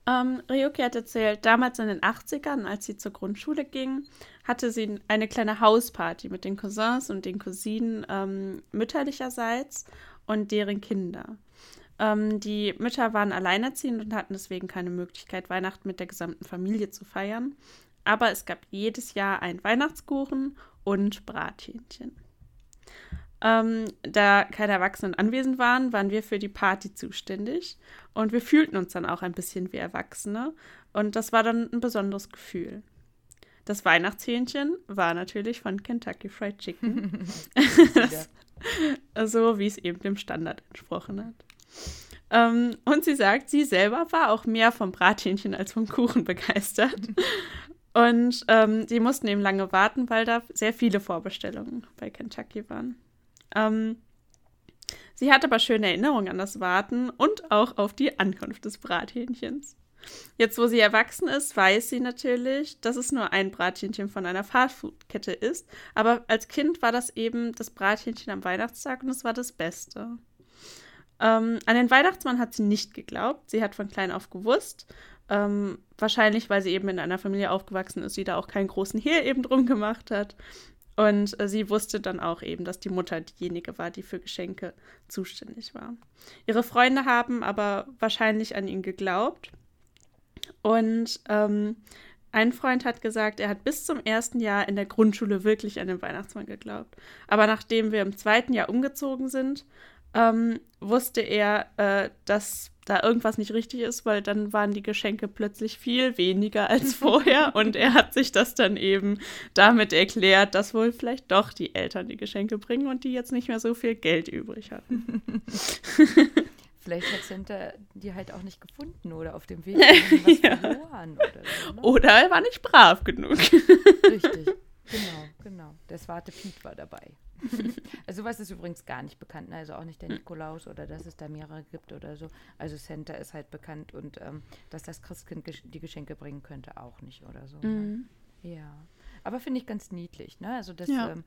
Speaker 2: Ähm, Ryuki hat erzählt, damals in den 80ern, als sie zur Grundschule ging, hatte sie eine kleine Hausparty mit den Cousins und den Cousinen ähm, mütterlicherseits und deren Kinder. Ähm, die Mütter waren alleinerziehend und hatten deswegen keine Möglichkeit, Weihnachten mit der gesamten Familie zu feiern. Aber es gab jedes Jahr einen Weihnachtskuchen und Brathähnchen. Ähm, da keine Erwachsenen anwesend waren, waren wir für die Party zuständig und wir fühlten uns dann auch ein bisschen wie Erwachsene und das war dann ein besonderes Gefühl. Das Weihnachtshähnchen war natürlich von Kentucky Fried Chicken. (laughs) das, so wie es eben dem Standard entsprochen hat. Ähm, und sie sagt, sie selber war auch mehr vom Brathähnchen als vom Kuchen begeistert. (laughs) Und ähm, sie mussten eben lange warten, weil da sehr viele Vorbestellungen bei Kentucky waren. Ähm, sie hat aber schöne Erinnerungen an das Warten und auch auf die Ankunft des Brathähnchens. Jetzt, wo sie erwachsen ist, weiß sie natürlich, dass es nur ein Brathähnchen von einer Fastfood-Kette ist. Aber als Kind war das eben das Brathähnchen am Weihnachtstag und es war das Beste. Ähm, an den Weihnachtsmann hat sie nicht geglaubt. Sie hat von klein auf gewusst. Ähm, wahrscheinlich, weil sie eben in einer Familie aufgewachsen ist, die da auch keinen großen Hehl eben drum gemacht hat. Und äh, sie wusste dann auch eben, dass die Mutter diejenige war, die für Geschenke zuständig war. Ihre Freunde haben aber wahrscheinlich an ihn geglaubt. Und ähm, ein Freund hat gesagt, er hat bis zum ersten Jahr in der Grundschule wirklich an den Weihnachtsmann geglaubt. Aber nachdem wir im zweiten Jahr umgezogen sind, ähm, wusste er, äh, dass da irgendwas nicht richtig ist, weil dann waren die Geschenke plötzlich viel weniger als vorher (laughs) und er hat sich das dann eben damit erklärt, dass wohl vielleicht doch die Eltern die Geschenke bringen und die jetzt nicht mehr so viel Geld übrig hatten. (laughs)
Speaker 3: Vielleicht hat Santa die halt auch nicht gefunden oder auf dem Weg (laughs) was ja. verloren
Speaker 2: oder so. Ne? Oder er war nicht brav genug.
Speaker 3: Richtig, genau, genau. Der Swarte Piet war dabei. (laughs) also was ist übrigens gar nicht bekannt, ne? also auch nicht der hm. Nikolaus oder dass es da mehrere gibt oder so. Also Santa ist halt bekannt und ähm, dass das Christkind gesch die Geschenke bringen könnte, auch nicht oder so. Ne? Mhm. Ne? Ja. Aber finde ich ganz niedlich, ne? Also das, ja. ähm,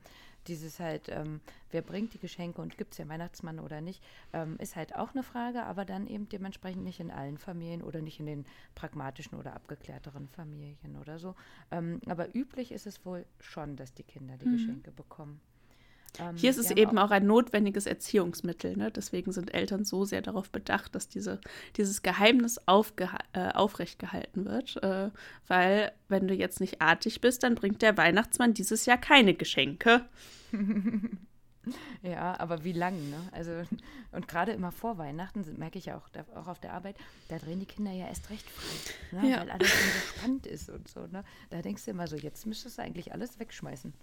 Speaker 3: dieses halt, ähm, wer bringt die Geschenke und gibt es ja Weihnachtsmann oder nicht, ähm, ist halt auch eine Frage, aber dann eben dementsprechend nicht in allen Familien oder nicht in den pragmatischen oder abgeklärteren Familien oder so. Ähm, aber üblich ist es wohl schon, dass die Kinder die mhm. Geschenke bekommen.
Speaker 2: Ähm, Hier ist es eben auch, auch, ein notwendiges Erziehungsmittel. Ne? Deswegen sind Eltern so sehr darauf bedacht, dass diese, dieses Geheimnis äh, aufrecht gehalten wird. Äh, weil, wenn du jetzt nicht artig bist, dann bringt der Weihnachtsmann dieses Jahr keine Geschenke. (laughs)
Speaker 3: ja, aber wie lang, ne? Also, und gerade immer vor Weihnachten, merke ich ja auch, auch auf der Arbeit, da drehen die Kinder ja erst recht frei, ne? ja. weil alles so spannend ist und so. Ne? Da denkst du immer so, jetzt müsstest du eigentlich alles wegschmeißen.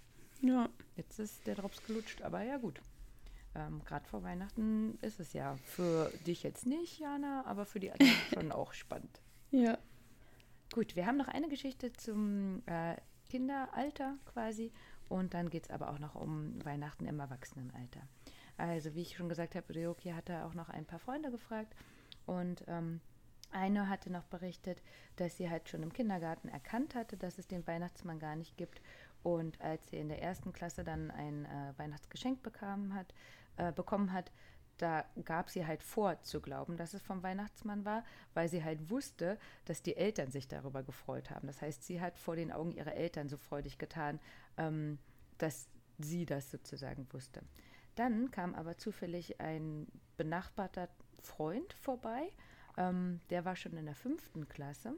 Speaker 3: Ja. Jetzt ist der Drops gelutscht, aber ja gut. Ähm, Gerade vor Weihnachten ist es ja für dich jetzt nicht, Jana, aber für die anderen (laughs) schon auch spannend.
Speaker 2: Ja.
Speaker 3: Gut, wir haben noch eine Geschichte zum äh, Kinderalter quasi und dann geht es aber auch noch um Weihnachten im Erwachsenenalter. Also wie ich schon gesagt habe, Ryoki hatte auch noch ein paar Freunde gefragt und ähm, eine hatte noch berichtet, dass sie halt schon im Kindergarten erkannt hatte, dass es den Weihnachtsmann gar nicht gibt und als sie in der ersten Klasse dann ein äh, Weihnachtsgeschenk bekam hat, äh, bekommen hat, da gab sie halt vor zu glauben, dass es vom Weihnachtsmann war, weil sie halt wusste, dass die Eltern sich darüber gefreut haben. Das heißt, sie hat vor den Augen ihrer Eltern so freudig getan, ähm, dass sie das sozusagen wusste. Dann kam aber zufällig ein benachbarter Freund vorbei, ähm, der war schon in der fünften Klasse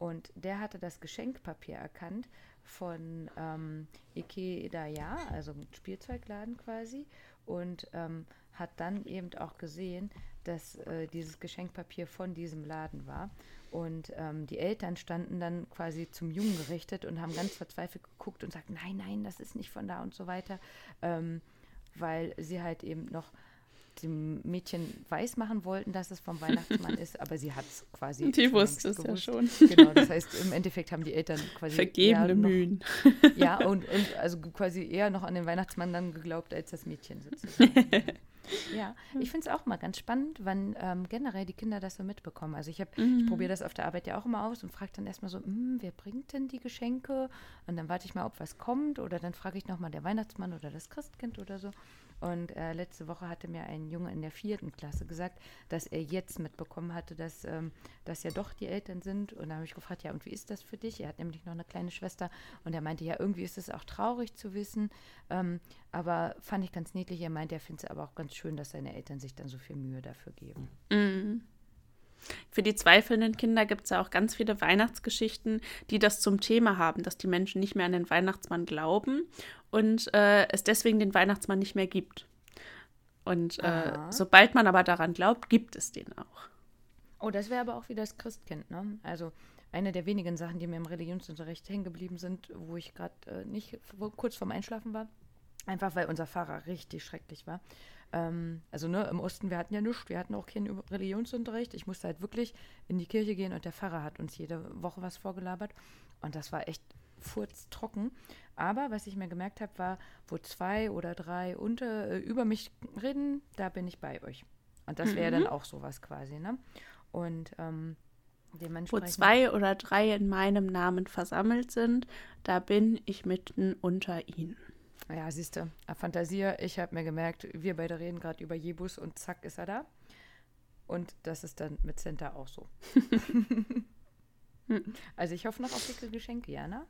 Speaker 3: und der hatte das Geschenkpapier erkannt von ähm, Ikedaya, also ein Spielzeugladen quasi, und ähm, hat dann eben auch gesehen, dass äh, dieses Geschenkpapier von diesem Laden war. Und ähm, die Eltern standen dann quasi zum Jungen gerichtet und haben ganz verzweifelt geguckt und sagten, nein, nein, das ist nicht von da und so weiter, ähm, weil sie halt eben noch dem Mädchen weismachen wollten, dass es vom Weihnachtsmann ist, aber sie hat es quasi.
Speaker 2: Die wusste es ja schon.
Speaker 3: Genau, das heißt, im Endeffekt haben die Eltern quasi.
Speaker 2: Vergebene noch, Mühen.
Speaker 3: Ja, und, und also quasi eher noch an den Weihnachtsmann dann geglaubt als das Mädchen sozusagen. (laughs) Ja, ich finde es auch mal ganz spannend, wann ähm, generell die Kinder das so mitbekommen. Also ich habe, mhm. ich probiere das auf der Arbeit ja auch immer aus und frage dann erstmal so, hm, wer bringt denn die Geschenke? Und dann warte ich mal, ob was kommt oder dann frage ich nochmal der Weihnachtsmann oder das Christkind oder so. Und äh, letzte Woche hatte mir ein Junge in der vierten Klasse gesagt, dass er jetzt mitbekommen hatte, dass ähm, das ja doch die Eltern sind. Und da habe ich gefragt, ja, und wie ist das für dich? Er hat nämlich noch eine kleine Schwester. Und er meinte, ja, irgendwie ist es auch traurig zu wissen. Ähm, aber fand ich ganz niedlich. Er meinte, er findet es aber auch ganz schön, dass seine Eltern sich dann so viel Mühe dafür geben.
Speaker 2: Mhm. Für die zweifelnden Kinder gibt es ja auch ganz viele Weihnachtsgeschichten, die das zum Thema haben, dass die Menschen nicht mehr an den Weihnachtsmann glauben und äh, es deswegen den Weihnachtsmann nicht mehr gibt. Und äh, sobald man aber daran glaubt, gibt es den auch.
Speaker 3: Oh, das wäre aber auch wie das Christkind, ne? Also eine der wenigen Sachen, die mir im Religionsunterricht hängen geblieben sind, wo ich gerade äh, nicht kurz vorm Einschlafen war. Einfach weil unser Fahrer richtig schrecklich war. Ähm, also ne, im Osten, wir hatten ja nichts, wir hatten auch keinen Religionsunterricht. Ich musste halt wirklich in die Kirche gehen und der Pfarrer hat uns jede Woche was vorgelabert. Und das war echt furztrocken. Aber was ich mir gemerkt habe, war, wo zwei oder drei unter, äh, über mich reden, da bin ich bei euch. Und das wäre mhm. dann auch sowas quasi, ne? Und ähm,
Speaker 2: dementsprechend. Wo zwei oder drei in meinem Namen versammelt sind, da bin ich mitten unter ihnen.
Speaker 3: Ja, siehst du, Fantasie, ich habe mir gemerkt, wir beide reden gerade über Jebus und zack ist er da. Und das ist dann mit Center auch so. (laughs) (laughs) also ich hoffe noch auf dicke Geschenke, Jana.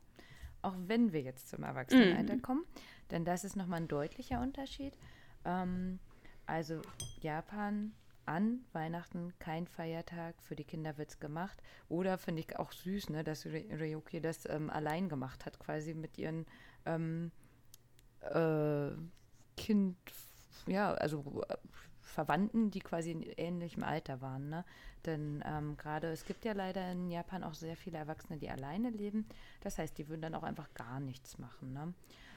Speaker 3: Auch wenn wir jetzt zum Erwachsenenalter mm. kommen. Denn das ist nochmal ein deutlicher Unterschied. Ähm, also Japan an Weihnachten kein Feiertag, für die Kinder wird es gemacht. Oder finde ich auch süß, ne, dass Ryoki das ähm, allein gemacht hat, quasi mit ihren ähm, äh, Kind, ja, also äh, Verwandten, die quasi in ähnlichem Alter waren. Ne? Denn ähm, gerade, es gibt ja leider in Japan auch sehr viele Erwachsene, die alleine leben. Das heißt, die würden dann auch einfach gar nichts machen. Ne?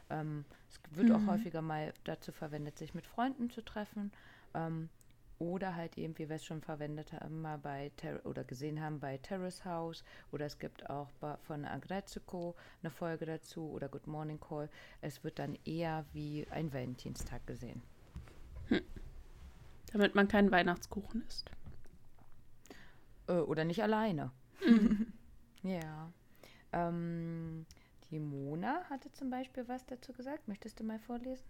Speaker 3: Ähm, es wird mhm. auch häufiger mal dazu verwendet, sich mit Freunden zu treffen. Ähm, oder halt eben, wie wir es schon verwendet haben, mal bei Ter oder gesehen haben bei Terrace House. Oder es gibt auch von Agretsuko eine Folge dazu oder Good Morning Call. Es wird dann eher wie ein Valentinstag gesehen. Hm.
Speaker 2: Damit man keinen Weihnachtskuchen isst.
Speaker 3: Äh, oder nicht alleine. Mhm. (laughs) (laughs) ja. Ähm, die Mona hatte zum Beispiel was dazu gesagt. Möchtest du mal vorlesen?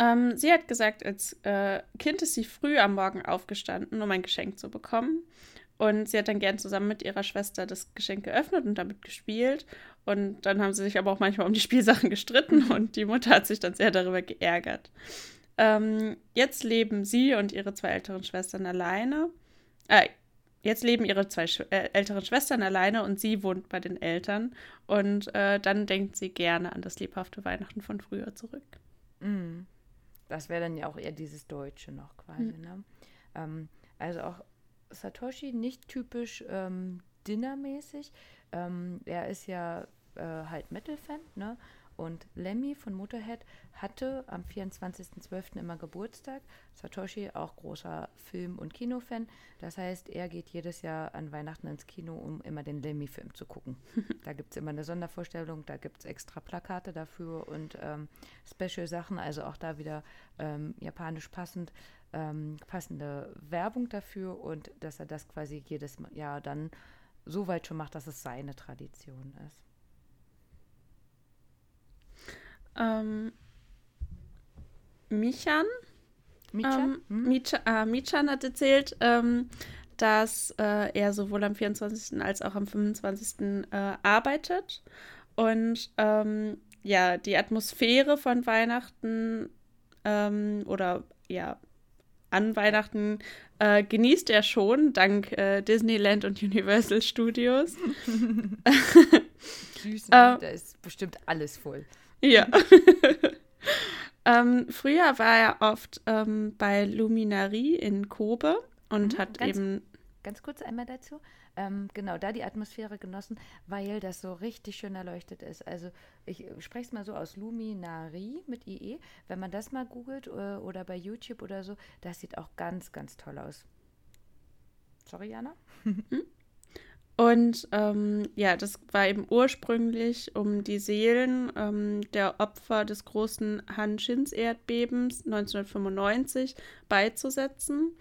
Speaker 2: Ähm, sie hat gesagt, als äh, Kind ist sie früh am Morgen aufgestanden, um ein Geschenk zu bekommen. Und sie hat dann gern zusammen mit ihrer Schwester das Geschenk geöffnet und damit gespielt. Und dann haben sie sich aber auch manchmal um die Spielsachen (laughs) gestritten und die Mutter hat sich dann sehr darüber geärgert. Ähm, jetzt leben sie und ihre zwei älteren Schwestern alleine. Äh, jetzt leben ihre zwei Sch äh, älteren Schwestern alleine und sie wohnt bei den Eltern. Und äh, dann denkt sie gerne an das lebhafte Weihnachten von früher zurück.
Speaker 3: Mhm. Das wäre dann ja auch eher dieses Deutsche noch quasi. Mhm. Ne? Ähm, also auch Satoshi nicht typisch ähm, Dinnermäßig. Ähm, er ist ja äh, halt Metal-Fan, ne? Und Lemmy von Motorhead hatte am 24.12. immer Geburtstag. Satoshi auch großer Film- und Kinofan. Das heißt, er geht jedes Jahr an Weihnachten ins Kino, um immer den Lemmy-Film zu gucken. (laughs) da gibt es immer eine Sondervorstellung, da gibt es extra Plakate dafür und ähm, Special-Sachen, also auch da wieder ähm, japanisch passend. Ähm, passende Werbung dafür und dass er das quasi jedes Jahr dann so weit schon macht, dass es seine Tradition ist.
Speaker 2: Ähm, Michan. Michan? Ähm, hm? äh, Michan hat erzählt, ähm, dass äh, er sowohl am 24. als auch am 25. Äh, arbeitet Und ähm, ja, die Atmosphäre von Weihnachten ähm, oder ja, an Weihnachten äh, genießt er schon, dank äh, Disneyland und Universal Studios. (laughs) (laughs)
Speaker 3: Süß, ne? da ist bestimmt alles voll.
Speaker 2: Ja. (laughs) ähm, früher war er oft ähm, bei Luminarie in Kobe und mhm, hat
Speaker 3: ganz,
Speaker 2: eben.
Speaker 3: Ganz kurz einmal dazu. Ähm, genau, da die Atmosphäre genossen, weil das so richtig schön erleuchtet ist. Also ich spreche es mal so aus Luminari mit IE. Wenn man das mal googelt oder, äh, oder bei YouTube oder so, das sieht auch ganz, ganz toll aus. Sorry, Jana?
Speaker 2: Und ähm, ja, das war eben ursprünglich, um die Seelen ähm, der Opfer des großen Hanshins-Erdbebens 1995 beizusetzen.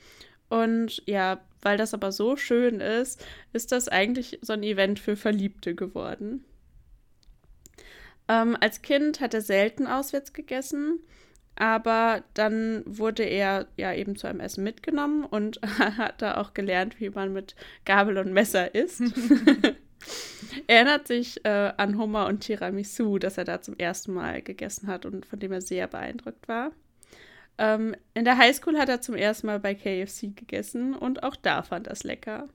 Speaker 2: Und ja, weil das aber so schön ist, ist das eigentlich so ein Event für Verliebte geworden. Ähm, als Kind hat er selten auswärts gegessen, aber dann wurde er ja eben zu einem Essen mitgenommen und (laughs) hat da auch gelernt, wie man mit Gabel und Messer isst. er (laughs) erinnert sich äh, an Hummer und Tiramisu, das er da zum ersten Mal gegessen hat und von dem er sehr beeindruckt war. Ähm, in der Highschool hat er zum ersten Mal bei KFC gegessen und auch da fand er es lecker.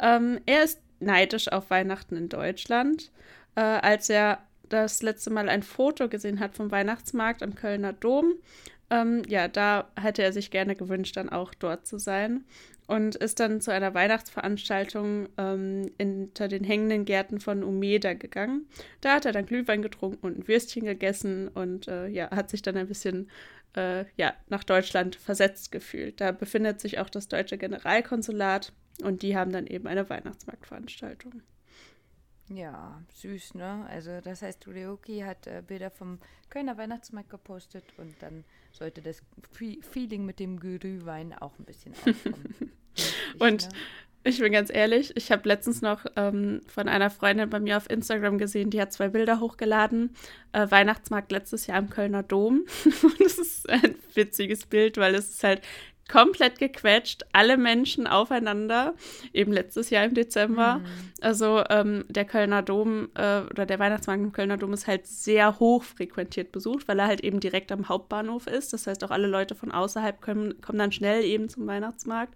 Speaker 2: Ähm, er ist neidisch auf Weihnachten in Deutschland. Äh, als er das letzte Mal ein Foto gesehen hat vom Weihnachtsmarkt am Kölner Dom, ähm, ja, da hätte er sich gerne gewünscht, dann auch dort zu sein und ist dann zu einer Weihnachtsveranstaltung ähm, hinter den hängenden Gärten von Umeda gegangen. Da hat er dann Glühwein getrunken und ein Würstchen gegessen und äh, ja, hat sich dann ein bisschen äh, ja, nach Deutschland versetzt gefühlt. Da befindet sich auch das deutsche Generalkonsulat und die haben dann eben eine Weihnachtsmarktveranstaltung.
Speaker 3: Ja, süß, ne? Also das heißt, Ureoki hat äh, Bilder vom Kölner Weihnachtsmarkt gepostet und dann sollte das Feeling mit dem Glühwein auch ein bisschen aufkommen. (laughs)
Speaker 2: und ne? Ich bin ganz ehrlich, ich habe letztens noch ähm, von einer Freundin bei mir auf Instagram gesehen, die hat zwei Bilder hochgeladen. Äh, Weihnachtsmarkt letztes Jahr im Kölner Dom. (laughs) Und das ist ein witziges Bild, weil es ist halt komplett gequetscht, alle Menschen aufeinander, eben letztes Jahr im Dezember. Mhm. Also ähm, der Kölner Dom äh, oder der Weihnachtsmarkt im Kölner Dom ist halt sehr hoch frequentiert besucht, weil er halt eben direkt am Hauptbahnhof ist. Das heißt, auch alle Leute von außerhalb kommen, kommen dann schnell eben zum Weihnachtsmarkt.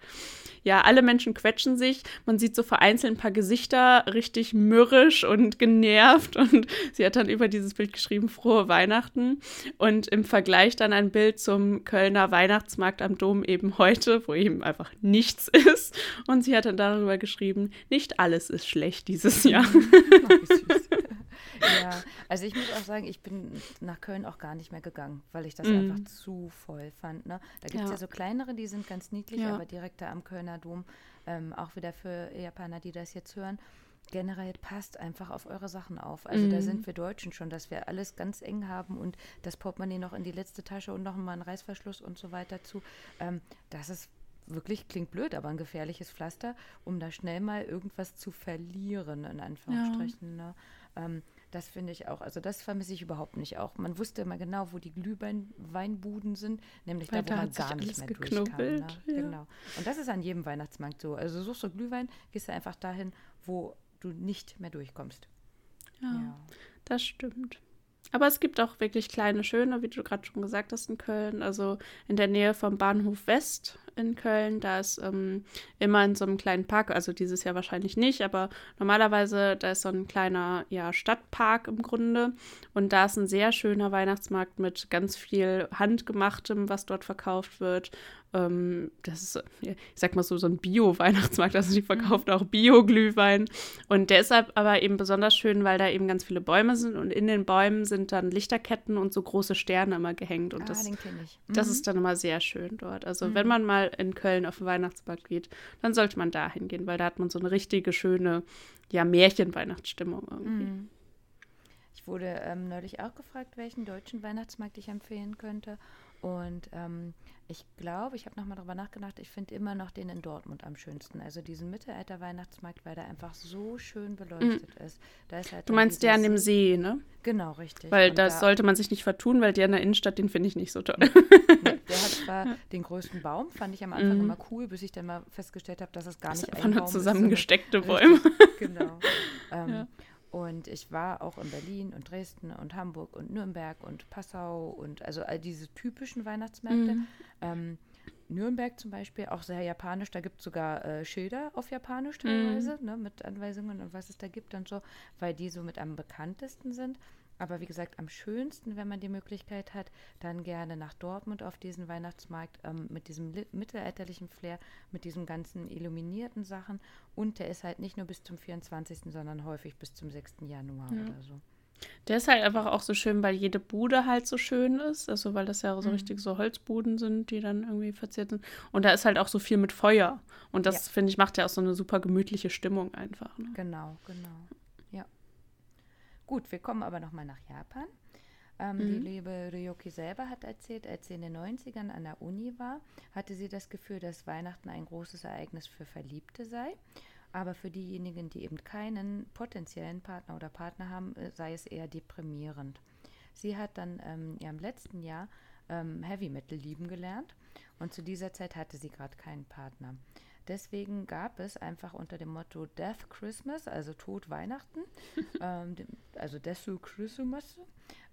Speaker 2: Ja, alle Menschen quetschen sich. Man sieht so vereinzelt ein paar Gesichter richtig mürrisch und genervt. (laughs) Und sie hat dann über dieses Bild geschrieben, frohe Weihnachten. Und im Vergleich dann ein Bild zum Kölner Weihnachtsmarkt am Dom eben eben heute, wo eben einfach nichts (laughs) ist. Und sie hat dann darüber geschrieben, nicht alles ist schlecht dieses Jahr. (laughs)
Speaker 3: ja, also ich muss auch sagen, ich bin nach Köln auch gar nicht mehr gegangen, weil ich das mm. einfach zu voll fand. Ne? Da gibt es ja. ja. so kleinere, die sind ganz niedlich, ja. aber direkt da am Kölner Dom, ähm, auch wieder für Japaner, die das jetzt hören generell passt einfach auf eure Sachen auf. Also mhm. da sind wir Deutschen schon, dass wir alles ganz eng haben und das Portemonnaie noch in die letzte Tasche und noch mal einen Reißverschluss und so weiter zu. Ähm, das ist wirklich, klingt blöd, aber ein gefährliches Pflaster, um da schnell mal irgendwas zu verlieren, in Anführungsstrichen. Ja. Ne? Ähm, das finde ich auch, also das vermisse ich überhaupt nicht auch. Man wusste immer genau, wo die Glühweinbuden sind, nämlich Weil da, wo man gar nicht mehr durchkam. Ne? Ja. Genau. Und das ist an jedem Weihnachtsmarkt so. Also suchst du Glühwein, gehst du einfach dahin, wo du nicht mehr durchkommst.
Speaker 2: Ja, ja, das stimmt. Aber es gibt auch wirklich kleine, schöne, wie du gerade schon gesagt hast, in Köln. Also in der Nähe vom Bahnhof West in Köln. Da ist ähm, immer in so einem kleinen Park, also dieses Jahr wahrscheinlich nicht, aber normalerweise da ist so ein kleiner ja, Stadtpark im Grunde. Und da ist ein sehr schöner Weihnachtsmarkt mit ganz viel Handgemachtem, was dort verkauft wird. Ähm, das ist, ich sag mal so, so ein Bio-Weihnachtsmarkt. Also die mhm. verkauft auch Bio-Glühwein. Und der ist aber eben besonders schön, weil da eben ganz viele Bäume sind und in den Bäumen sind dann Lichterketten und so große Sterne immer gehängt. Und ah, das, mhm. das ist dann immer sehr schön dort. Also mhm. wenn man mal in Köln auf den Weihnachtsmarkt geht, dann sollte man da hingehen, weil da hat man so eine richtige schöne, ja, Märchen-Weihnachtsstimmung irgendwie. Mhm.
Speaker 3: Ich wurde ähm, neulich auch gefragt, welchen deutschen Weihnachtsmarkt ich empfehlen könnte. Und ähm, ich glaube, ich habe nochmal darüber nachgedacht, ich finde immer noch den in Dortmund am schönsten. Also diesen Mittelalter-Weihnachtsmarkt, weil der einfach so schön beleuchtet mhm. ist.
Speaker 2: ist halt du meinst der an dem See, ne?
Speaker 3: Genau, richtig.
Speaker 2: Weil da sollte man sich nicht vertun, weil der in der Innenstadt, den finde ich nicht so toll.
Speaker 3: Der hat zwar den größten Baum, fand ich am Anfang mhm. immer cool, bis ich dann mal festgestellt habe, dass es gar nicht
Speaker 2: ein Baum zusammengesteckte ist. Bäume.
Speaker 3: genau. (laughs) Ähm, ja. Und ich war auch in Berlin und Dresden und Hamburg und Nürnberg und Passau und also all diese typischen Weihnachtsmärkte. Mhm. Ähm, Nürnberg zum Beispiel, auch sehr japanisch, da gibt es sogar äh, Schilder auf Japanisch teilweise, mhm. ne, mit Anweisungen und was es da gibt und so, weil die so mit am bekanntesten sind. Aber wie gesagt, am schönsten, wenn man die Möglichkeit hat, dann gerne nach Dortmund auf diesen Weihnachtsmarkt ähm, mit diesem mittelalterlichen Flair, mit diesen ganzen illuminierten Sachen. Und der ist halt nicht nur bis zum 24., sondern häufig bis zum 6. Januar ja. oder so.
Speaker 2: Der ist halt einfach auch so schön, weil jede Bude halt so schön ist. Also, weil das ja so mhm. richtig so Holzbuden sind, die dann irgendwie verziert sind. Und da ist halt auch so viel mit Feuer. Und das, ja. finde ich, macht ja auch so eine super gemütliche Stimmung einfach. Ne?
Speaker 3: Genau, genau. Gut, wir kommen aber nochmal nach Japan. Ähm, mhm. Die liebe Ryoki selber hat erzählt, als sie in den 90ern an der Uni war, hatte sie das Gefühl, dass Weihnachten ein großes Ereignis für Verliebte sei. Aber für diejenigen, die eben keinen potenziellen Partner oder Partner haben, äh, sei es eher deprimierend. Sie hat dann ähm, ihrem letzten Jahr ähm, Heavy Metal lieben gelernt und zu dieser Zeit hatte sie gerade keinen Partner. Deswegen gab es einfach unter dem Motto Death Christmas, also Tod Weihnachten, (laughs) ähm, also Desu Christmas,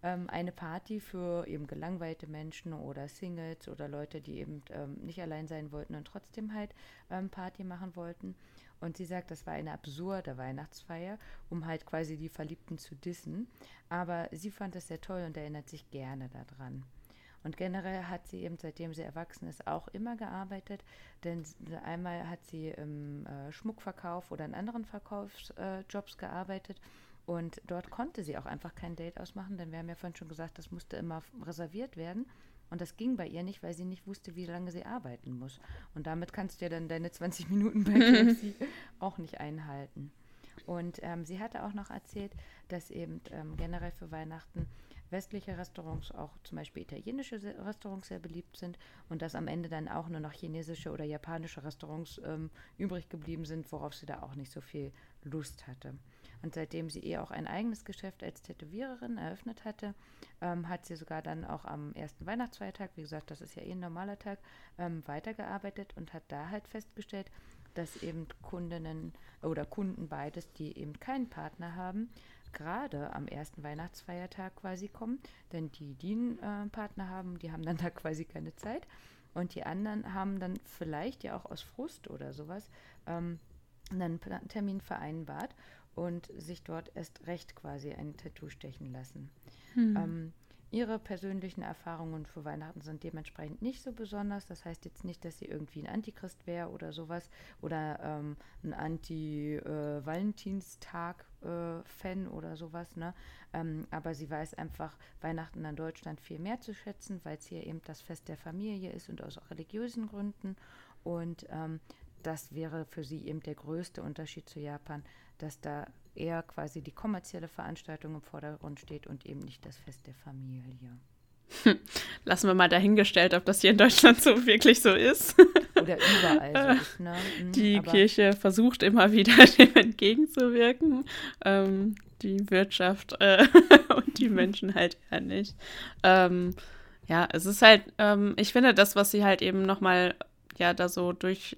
Speaker 3: ähm, eine Party für eben gelangweilte Menschen oder Singles oder Leute, die eben ähm, nicht allein sein wollten und trotzdem halt ähm, Party machen wollten. Und sie sagt, das war eine absurde Weihnachtsfeier, um halt quasi die Verliebten zu dissen. Aber sie fand es sehr toll und erinnert sich gerne daran. Und generell hat sie eben, seitdem sie erwachsen ist, auch immer gearbeitet. Denn einmal hat sie im äh, Schmuckverkauf oder in anderen Verkaufsjobs äh, gearbeitet. Und dort konnte sie auch einfach kein Date ausmachen, denn wir haben ja vorhin schon gesagt, das musste immer reserviert werden. Und das ging bei ihr nicht, weil sie nicht wusste, wie lange sie arbeiten muss. Und damit kannst du ja dann deine 20 Minuten bei (laughs) KFC auch nicht einhalten. Und ähm, sie hatte auch noch erzählt, dass eben ähm, generell für Weihnachten westliche Restaurants, auch zum Beispiel italienische Restaurants sehr beliebt sind und dass am Ende dann auch nur noch chinesische oder japanische Restaurants ähm, übrig geblieben sind, worauf sie da auch nicht so viel Lust hatte. Und seitdem sie eh auch ein eigenes Geschäft als Tätowiererin eröffnet hatte, ähm, hat sie sogar dann auch am ersten Weihnachtsfeiertag, wie gesagt, das ist ja eh ein normaler Tag, ähm, weitergearbeitet und hat da halt festgestellt, dass eben Kundinnen oder Kunden beides, die eben keinen Partner haben, gerade am ersten Weihnachtsfeiertag quasi kommen, denn die, die einen äh, Partner haben, die haben dann (laughs) da quasi keine Zeit und die anderen haben dann vielleicht ja auch aus Frust oder sowas ähm, einen Termin vereinbart und sich dort erst recht quasi ein Tattoo stechen lassen. Hm. Ähm, Ihre persönlichen Erfahrungen für Weihnachten sind dementsprechend nicht so besonders. Das heißt jetzt nicht, dass sie irgendwie ein Antichrist wäre oder sowas oder ähm, ein Anti-Valentinstag-Fan äh, oder sowas. Ne? Ähm, aber sie weiß einfach Weihnachten in Deutschland viel mehr zu schätzen, weil es hier eben das Fest der Familie ist und aus religiösen Gründen. Und ähm, das wäre für sie eben der größte Unterschied zu Japan, dass da eher quasi die kommerzielle Veranstaltung im Vordergrund steht und eben nicht das Fest der Familie. (laughs)
Speaker 2: Lassen wir mal dahingestellt, ob das hier in Deutschland so wirklich so ist. (laughs)
Speaker 3: Oder überall so ist, ne?
Speaker 2: Mhm, die Kirche versucht immer wieder (laughs) dem entgegenzuwirken. Ähm, die Wirtschaft äh, und die Menschen halt eher nicht. Ähm, ja, es ist halt, ähm, ich finde, das, was sie halt eben nochmal ja da so durchblicken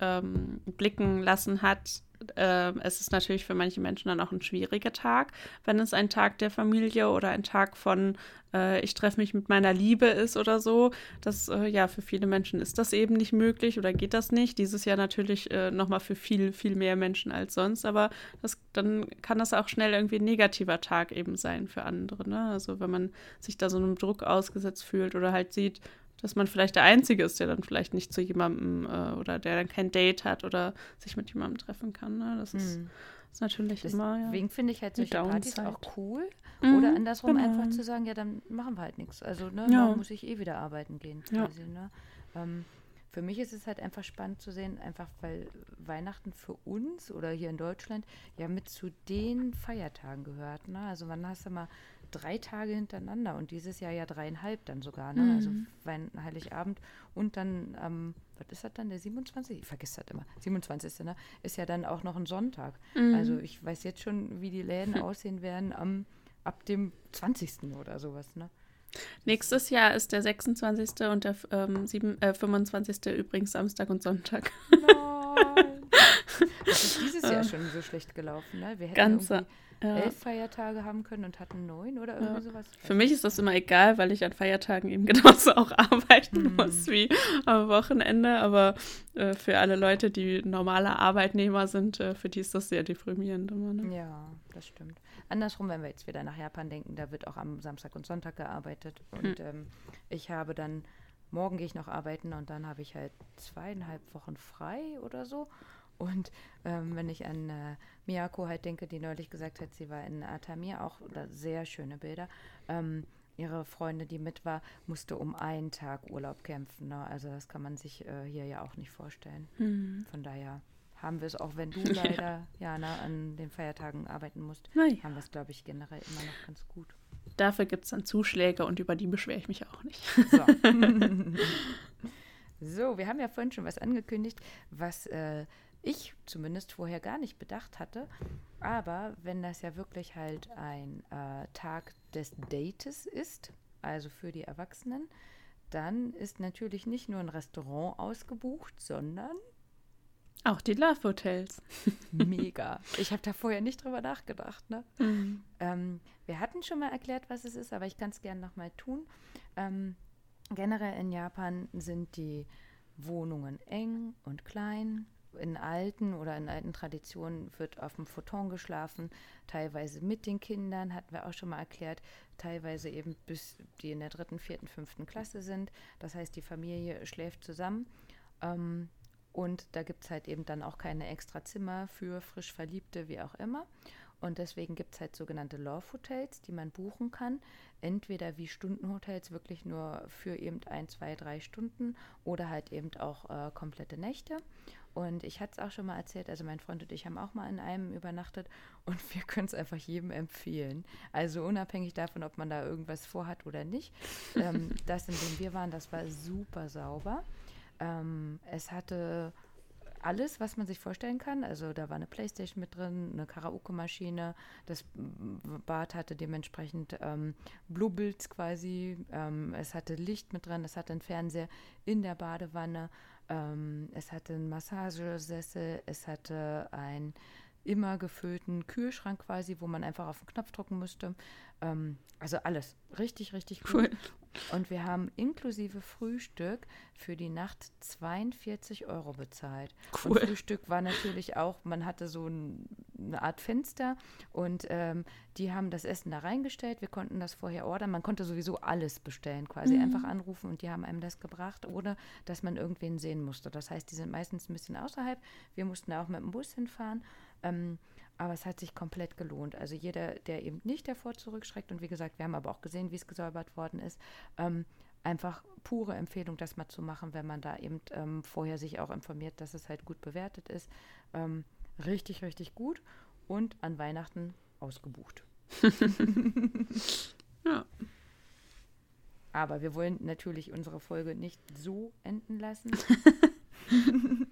Speaker 2: ähm, lassen hat, äh, es ist natürlich für manche Menschen dann auch ein schwieriger Tag, wenn es ein Tag der Familie oder ein Tag von äh, ich treffe mich mit meiner Liebe ist oder so. Das, äh, ja, für viele Menschen ist das eben nicht möglich oder geht das nicht. Dieses Jahr natürlich äh, nochmal für viel, viel mehr Menschen als sonst, aber das, dann kann das auch schnell irgendwie ein negativer Tag eben sein für andere. Ne? Also wenn man sich da so einem Druck ausgesetzt fühlt oder halt sieht, dass man vielleicht der Einzige ist, der dann vielleicht nicht zu jemandem äh, oder der dann kein Date hat oder sich mit jemandem treffen kann. Ne? Das ist, hm. ist natürlich
Speaker 3: Deswegen
Speaker 2: immer.
Speaker 3: Ja, Deswegen finde ich halt solche Partys auch cool. Mhm, oder andersrum genau. einfach zu sagen, ja, dann machen wir halt nichts. Also, ne, ja. muss ich eh wieder arbeiten gehen. Quasi, ja. ne? Ähm, für mich ist es halt einfach spannend zu sehen, einfach weil Weihnachten für uns oder hier in Deutschland ja mit zu den Feiertagen gehört. Ne? Also wann hast du mal drei Tage hintereinander und dieses Jahr ja dreieinhalb dann sogar, ne? Also mhm. Also Heiligabend und dann ähm, was ist das dann, der 27? Ich vergesse das immer. 27. Ne? Ist ja dann auch noch ein Sonntag. Mhm. Also ich weiß jetzt schon, wie die Läden (laughs) aussehen werden am, ab dem 20. oder sowas, ne?
Speaker 2: Nächstes Jahr ist der 26. und der ähm, 7, äh, 25. übrigens Samstag und Sonntag.
Speaker 3: Nein. (laughs) Das ist dieses Jahr schon so schlecht gelaufen, ne? Wir hätten
Speaker 2: Ganze,
Speaker 3: ja. elf Feiertage haben können und hatten neun oder irgendwie ja. sowas.
Speaker 2: Für mich ist das immer egal, weil ich an Feiertagen eben (laughs) genauso auch arbeiten mhm. muss wie am Wochenende. Aber äh, für alle Leute, die normale Arbeitnehmer sind, äh, für die ist das sehr deprimierend immer. Ne?
Speaker 3: Ja, das stimmt. Andersrum, wenn wir jetzt wieder nach Japan denken, da wird auch am Samstag und Sonntag gearbeitet. Und mhm. ähm, ich habe dann, morgen gehe ich noch arbeiten und dann habe ich halt zweieinhalb Wochen frei oder so. Und ähm, wenn ich an äh, Miyako halt denke, die neulich gesagt hat, sie war in Atamir, auch sehr schöne Bilder. Ähm, ihre Freundin, die mit war, musste um einen Tag Urlaub kämpfen. Ne? Also das kann man sich äh, hier ja auch nicht vorstellen. Mhm. Von daher haben wir es, auch wenn du (laughs) leider, Jana, an den Feiertagen arbeiten musst, ja. haben wir es, glaube ich, generell immer noch ganz gut.
Speaker 2: Dafür gibt es dann Zuschläge und über die beschwere ich mich auch nicht.
Speaker 3: So. (laughs) (laughs) so, wir haben ja vorhin schon was angekündigt, was äh, ich zumindest vorher gar nicht bedacht hatte. Aber wenn das ja wirklich halt ein äh, Tag des Dates ist, also für die Erwachsenen, dann ist natürlich nicht nur ein Restaurant ausgebucht, sondern
Speaker 2: auch die Love Hotels. (laughs)
Speaker 3: Mega. Ich habe da vorher nicht drüber nachgedacht. Ne? Mhm. Ähm, wir hatten schon mal erklärt, was es ist, aber ich kann es gerne nochmal tun. Ähm, generell in Japan sind die Wohnungen eng und klein. In alten oder in alten Traditionen wird auf dem Futon geschlafen, teilweise mit den Kindern, hatten wir auch schon mal erklärt, teilweise eben bis die in der dritten, vierten, fünften Klasse sind. Das heißt, die Familie schläft zusammen. Ähm, und da gibt es halt eben dann auch keine extra Zimmer für frisch Verliebte, wie auch immer. Und deswegen gibt es halt sogenannte Love Hotels, die man buchen kann. Entweder wie Stundenhotels wirklich nur für eben ein, zwei, drei Stunden oder halt eben auch äh, komplette Nächte. Und ich hatte es auch schon mal erzählt, also mein Freund und ich haben auch mal in einem übernachtet und wir können es einfach jedem empfehlen. Also unabhängig davon, ob man da irgendwas vorhat oder nicht. ähm, (laughs) das, in dem wir waren, das war super sauber. Ähm, es hatte alles, was man sich vorstellen kann. Also da war eine Playstation mit drin, eine Karaoke-Maschine. Das Bad hatte dementsprechend ähm, Bluebilds quasi. Ähm, es hatte Licht mit drin, es hatte einen Fernseher in der Badewanne. Ähm, es hatte einen Massagesessel, es hatte einen immer gefüllten Kühlschrank quasi, wo man einfach auf den Knopf drücken musste. Ähm, also alles richtig, richtig cool. Und wir haben inklusive Frühstück für die Nacht 42 Euro bezahlt. Cool. Und Frühstück war natürlich auch, man hatte so ein, eine Art Fenster und ähm, die haben das Essen da reingestellt. Wir konnten das vorher ordern. Man konnte sowieso alles bestellen, quasi mhm. einfach anrufen und die haben einem das gebracht, ohne dass man irgendwen sehen musste. Das heißt, die sind meistens ein bisschen außerhalb. Wir mussten auch mit dem Bus hinfahren. Ähm, aber es hat sich komplett gelohnt. Also jeder, der eben nicht davor zurückschreckt, und wie gesagt, wir haben aber auch gesehen, wie es gesäubert worden ist, ähm, einfach pure Empfehlung, das mal zu machen, wenn man da eben ähm, vorher sich auch informiert, dass es halt gut bewertet ist. Ähm, richtig, richtig gut und an Weihnachten ausgebucht. (laughs) ja. Aber wir wollen natürlich unsere Folge nicht so enden lassen. (laughs)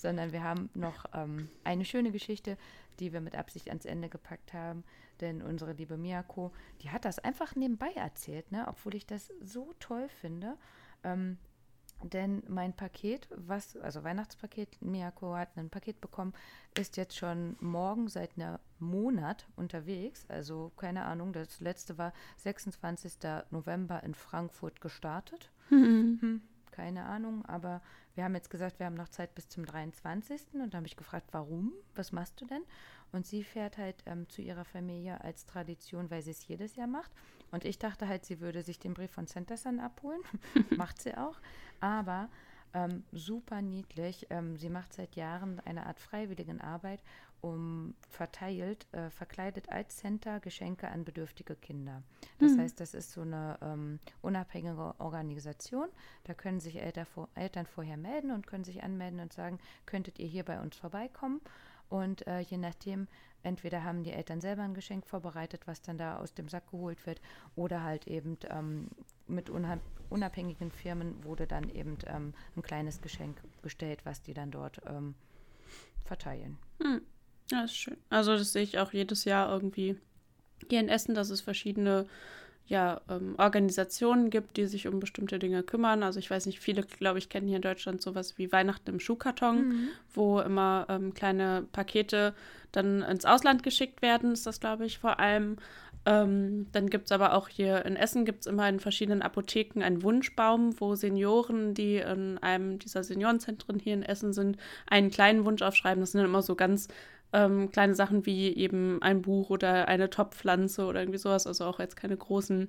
Speaker 3: sondern wir haben noch ähm, eine schöne Geschichte, die wir mit Absicht ans Ende gepackt haben. Denn unsere liebe Miyako, die hat das einfach nebenbei erzählt, ne? obwohl ich das so toll finde. Ähm, denn mein Paket, was, also Weihnachtspaket, Miyako hat ein Paket bekommen, ist jetzt schon morgen seit einem Monat unterwegs. Also keine Ahnung, das letzte war 26. November in Frankfurt gestartet. Mhm. Hm, keine Ahnung, aber wir haben jetzt gesagt, wir haben noch Zeit bis zum 23. Und da habe ich gefragt, warum? Was machst du denn? Und sie fährt halt ähm, zu ihrer Familie als Tradition, weil sie es jedes Jahr macht. Und ich dachte halt, sie würde sich den Brief von Centerson abholen. (laughs) macht sie auch. Aber ähm, super niedlich. Ähm, sie macht seit Jahren eine Art freiwilligen Arbeit um verteilt, äh, verkleidet als Center Geschenke an bedürftige Kinder. Das mhm. heißt, das ist so eine ähm, unabhängige Organisation. Da können sich Eltern, vor, Eltern vorher melden und können sich anmelden und sagen, könntet ihr hier bei uns vorbeikommen? Und äh, je nachdem, entweder haben die Eltern selber ein Geschenk vorbereitet, was dann da aus dem Sack geholt wird, oder halt eben ähm, mit unabhängigen Firmen wurde dann eben ähm, ein kleines Geschenk gestellt, was die dann dort ähm, verteilen.
Speaker 2: Hm. Ja, ist schön. Also das sehe ich auch jedes Jahr irgendwie hier in Essen, dass es verschiedene ja, ähm, Organisationen gibt, die sich um bestimmte Dinge kümmern. Also ich weiß nicht, viele, glaube ich, kennen hier in Deutschland sowas wie Weihnachten im Schuhkarton, mhm. wo immer ähm, kleine Pakete dann ins Ausland geschickt werden, ist das, glaube ich, vor allem. Ähm, dann gibt es aber auch hier in Essen gibt es immer in verschiedenen Apotheken einen Wunschbaum, wo Senioren, die in einem dieser Seniorenzentren hier in Essen sind, einen kleinen Wunsch aufschreiben. Das sind dann immer so ganz ähm, kleine Sachen wie eben ein Buch oder eine Topfpflanze oder irgendwie sowas, also auch jetzt keine großen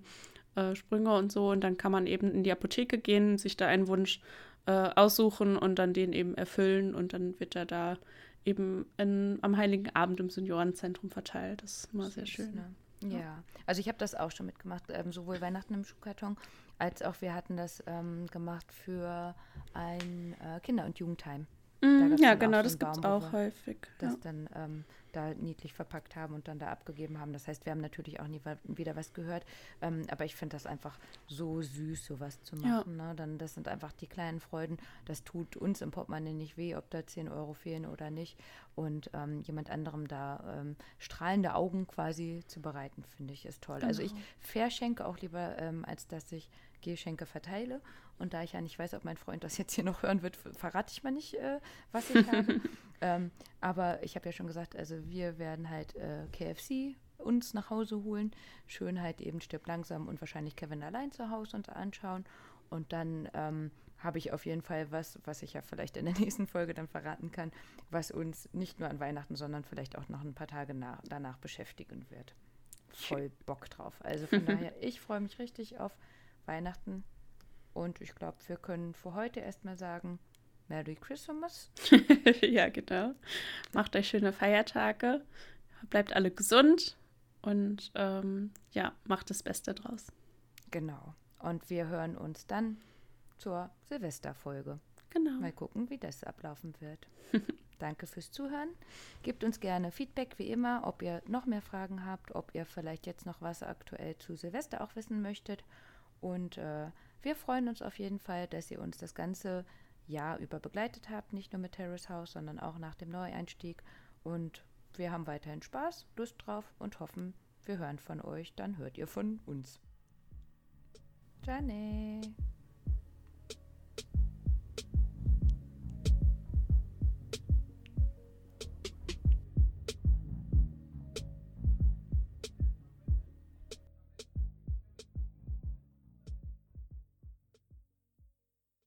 Speaker 2: äh, Sprünge und so. Und dann kann man eben in die Apotheke gehen, sich da einen Wunsch äh, aussuchen und dann den eben erfüllen und dann wird er da eben in, am Heiligen Abend im Seniorenzentrum verteilt. Das ist immer sehr schön. Ne?
Speaker 3: Ja, also ich habe das auch schon mitgemacht, ähm, sowohl Weihnachten im Schuhkarton, als auch wir hatten das ähm, gemacht für ein äh, Kinder- und Jugendheim.
Speaker 2: Mm, ja, genau, das gibt es auch häufig.
Speaker 3: Das
Speaker 2: ja.
Speaker 3: dann ähm, da niedlich verpackt haben und dann da abgegeben haben. Das heißt, wir haben natürlich auch nie wieder was gehört. Ähm, aber ich finde das einfach so süß, sowas zu machen. Ja. Ne? Dann, das sind einfach die kleinen Freuden. Das tut uns im Portemonnaie nicht weh, ob da 10 Euro fehlen oder nicht. Und ähm, jemand anderem da ähm, strahlende Augen quasi zu bereiten, finde ich, ist toll. Genau. Also ich genau. verschenke auch lieber, ähm, als dass ich Geschenke verteile. Und da ich ja nicht weiß, ob mein Freund das jetzt hier noch hören wird, verrate ich mal nicht, äh, was ich habe. (laughs) ähm, aber ich habe ja schon gesagt, also wir werden halt äh, KFC uns nach Hause holen. Schön halt eben stirbt langsam und wahrscheinlich Kevin allein zu Hause uns anschauen. Und dann ähm, habe ich auf jeden Fall was, was ich ja vielleicht in der (laughs) nächsten Folge dann verraten kann, was uns nicht nur an Weihnachten, sondern vielleicht auch noch ein paar Tage nach, danach beschäftigen wird. Voll Bock drauf. Also von daher, (laughs) ich freue mich richtig auf Weihnachten. Und ich glaube, wir können für heute erstmal sagen, Merry Christmas. (laughs)
Speaker 2: ja, genau. Macht euch schöne Feiertage. Bleibt alle gesund und ähm, ja, macht das Beste draus.
Speaker 3: Genau. Und wir hören uns dann zur Silvesterfolge.
Speaker 2: Genau.
Speaker 3: Mal gucken, wie das ablaufen wird. (laughs) Danke fürs Zuhören. Gebt uns gerne Feedback, wie immer, ob ihr noch mehr Fragen habt, ob ihr vielleicht jetzt noch was aktuell zu Silvester auch wissen möchtet. Und äh, wir freuen uns auf jeden Fall, dass ihr uns das ganze Jahr über begleitet habt, nicht nur mit Terrace House, sondern auch nach dem Neueinstieg. Und wir haben weiterhin Spaß, Lust drauf und hoffen, wir hören von euch, dann hört ihr von uns. Jane.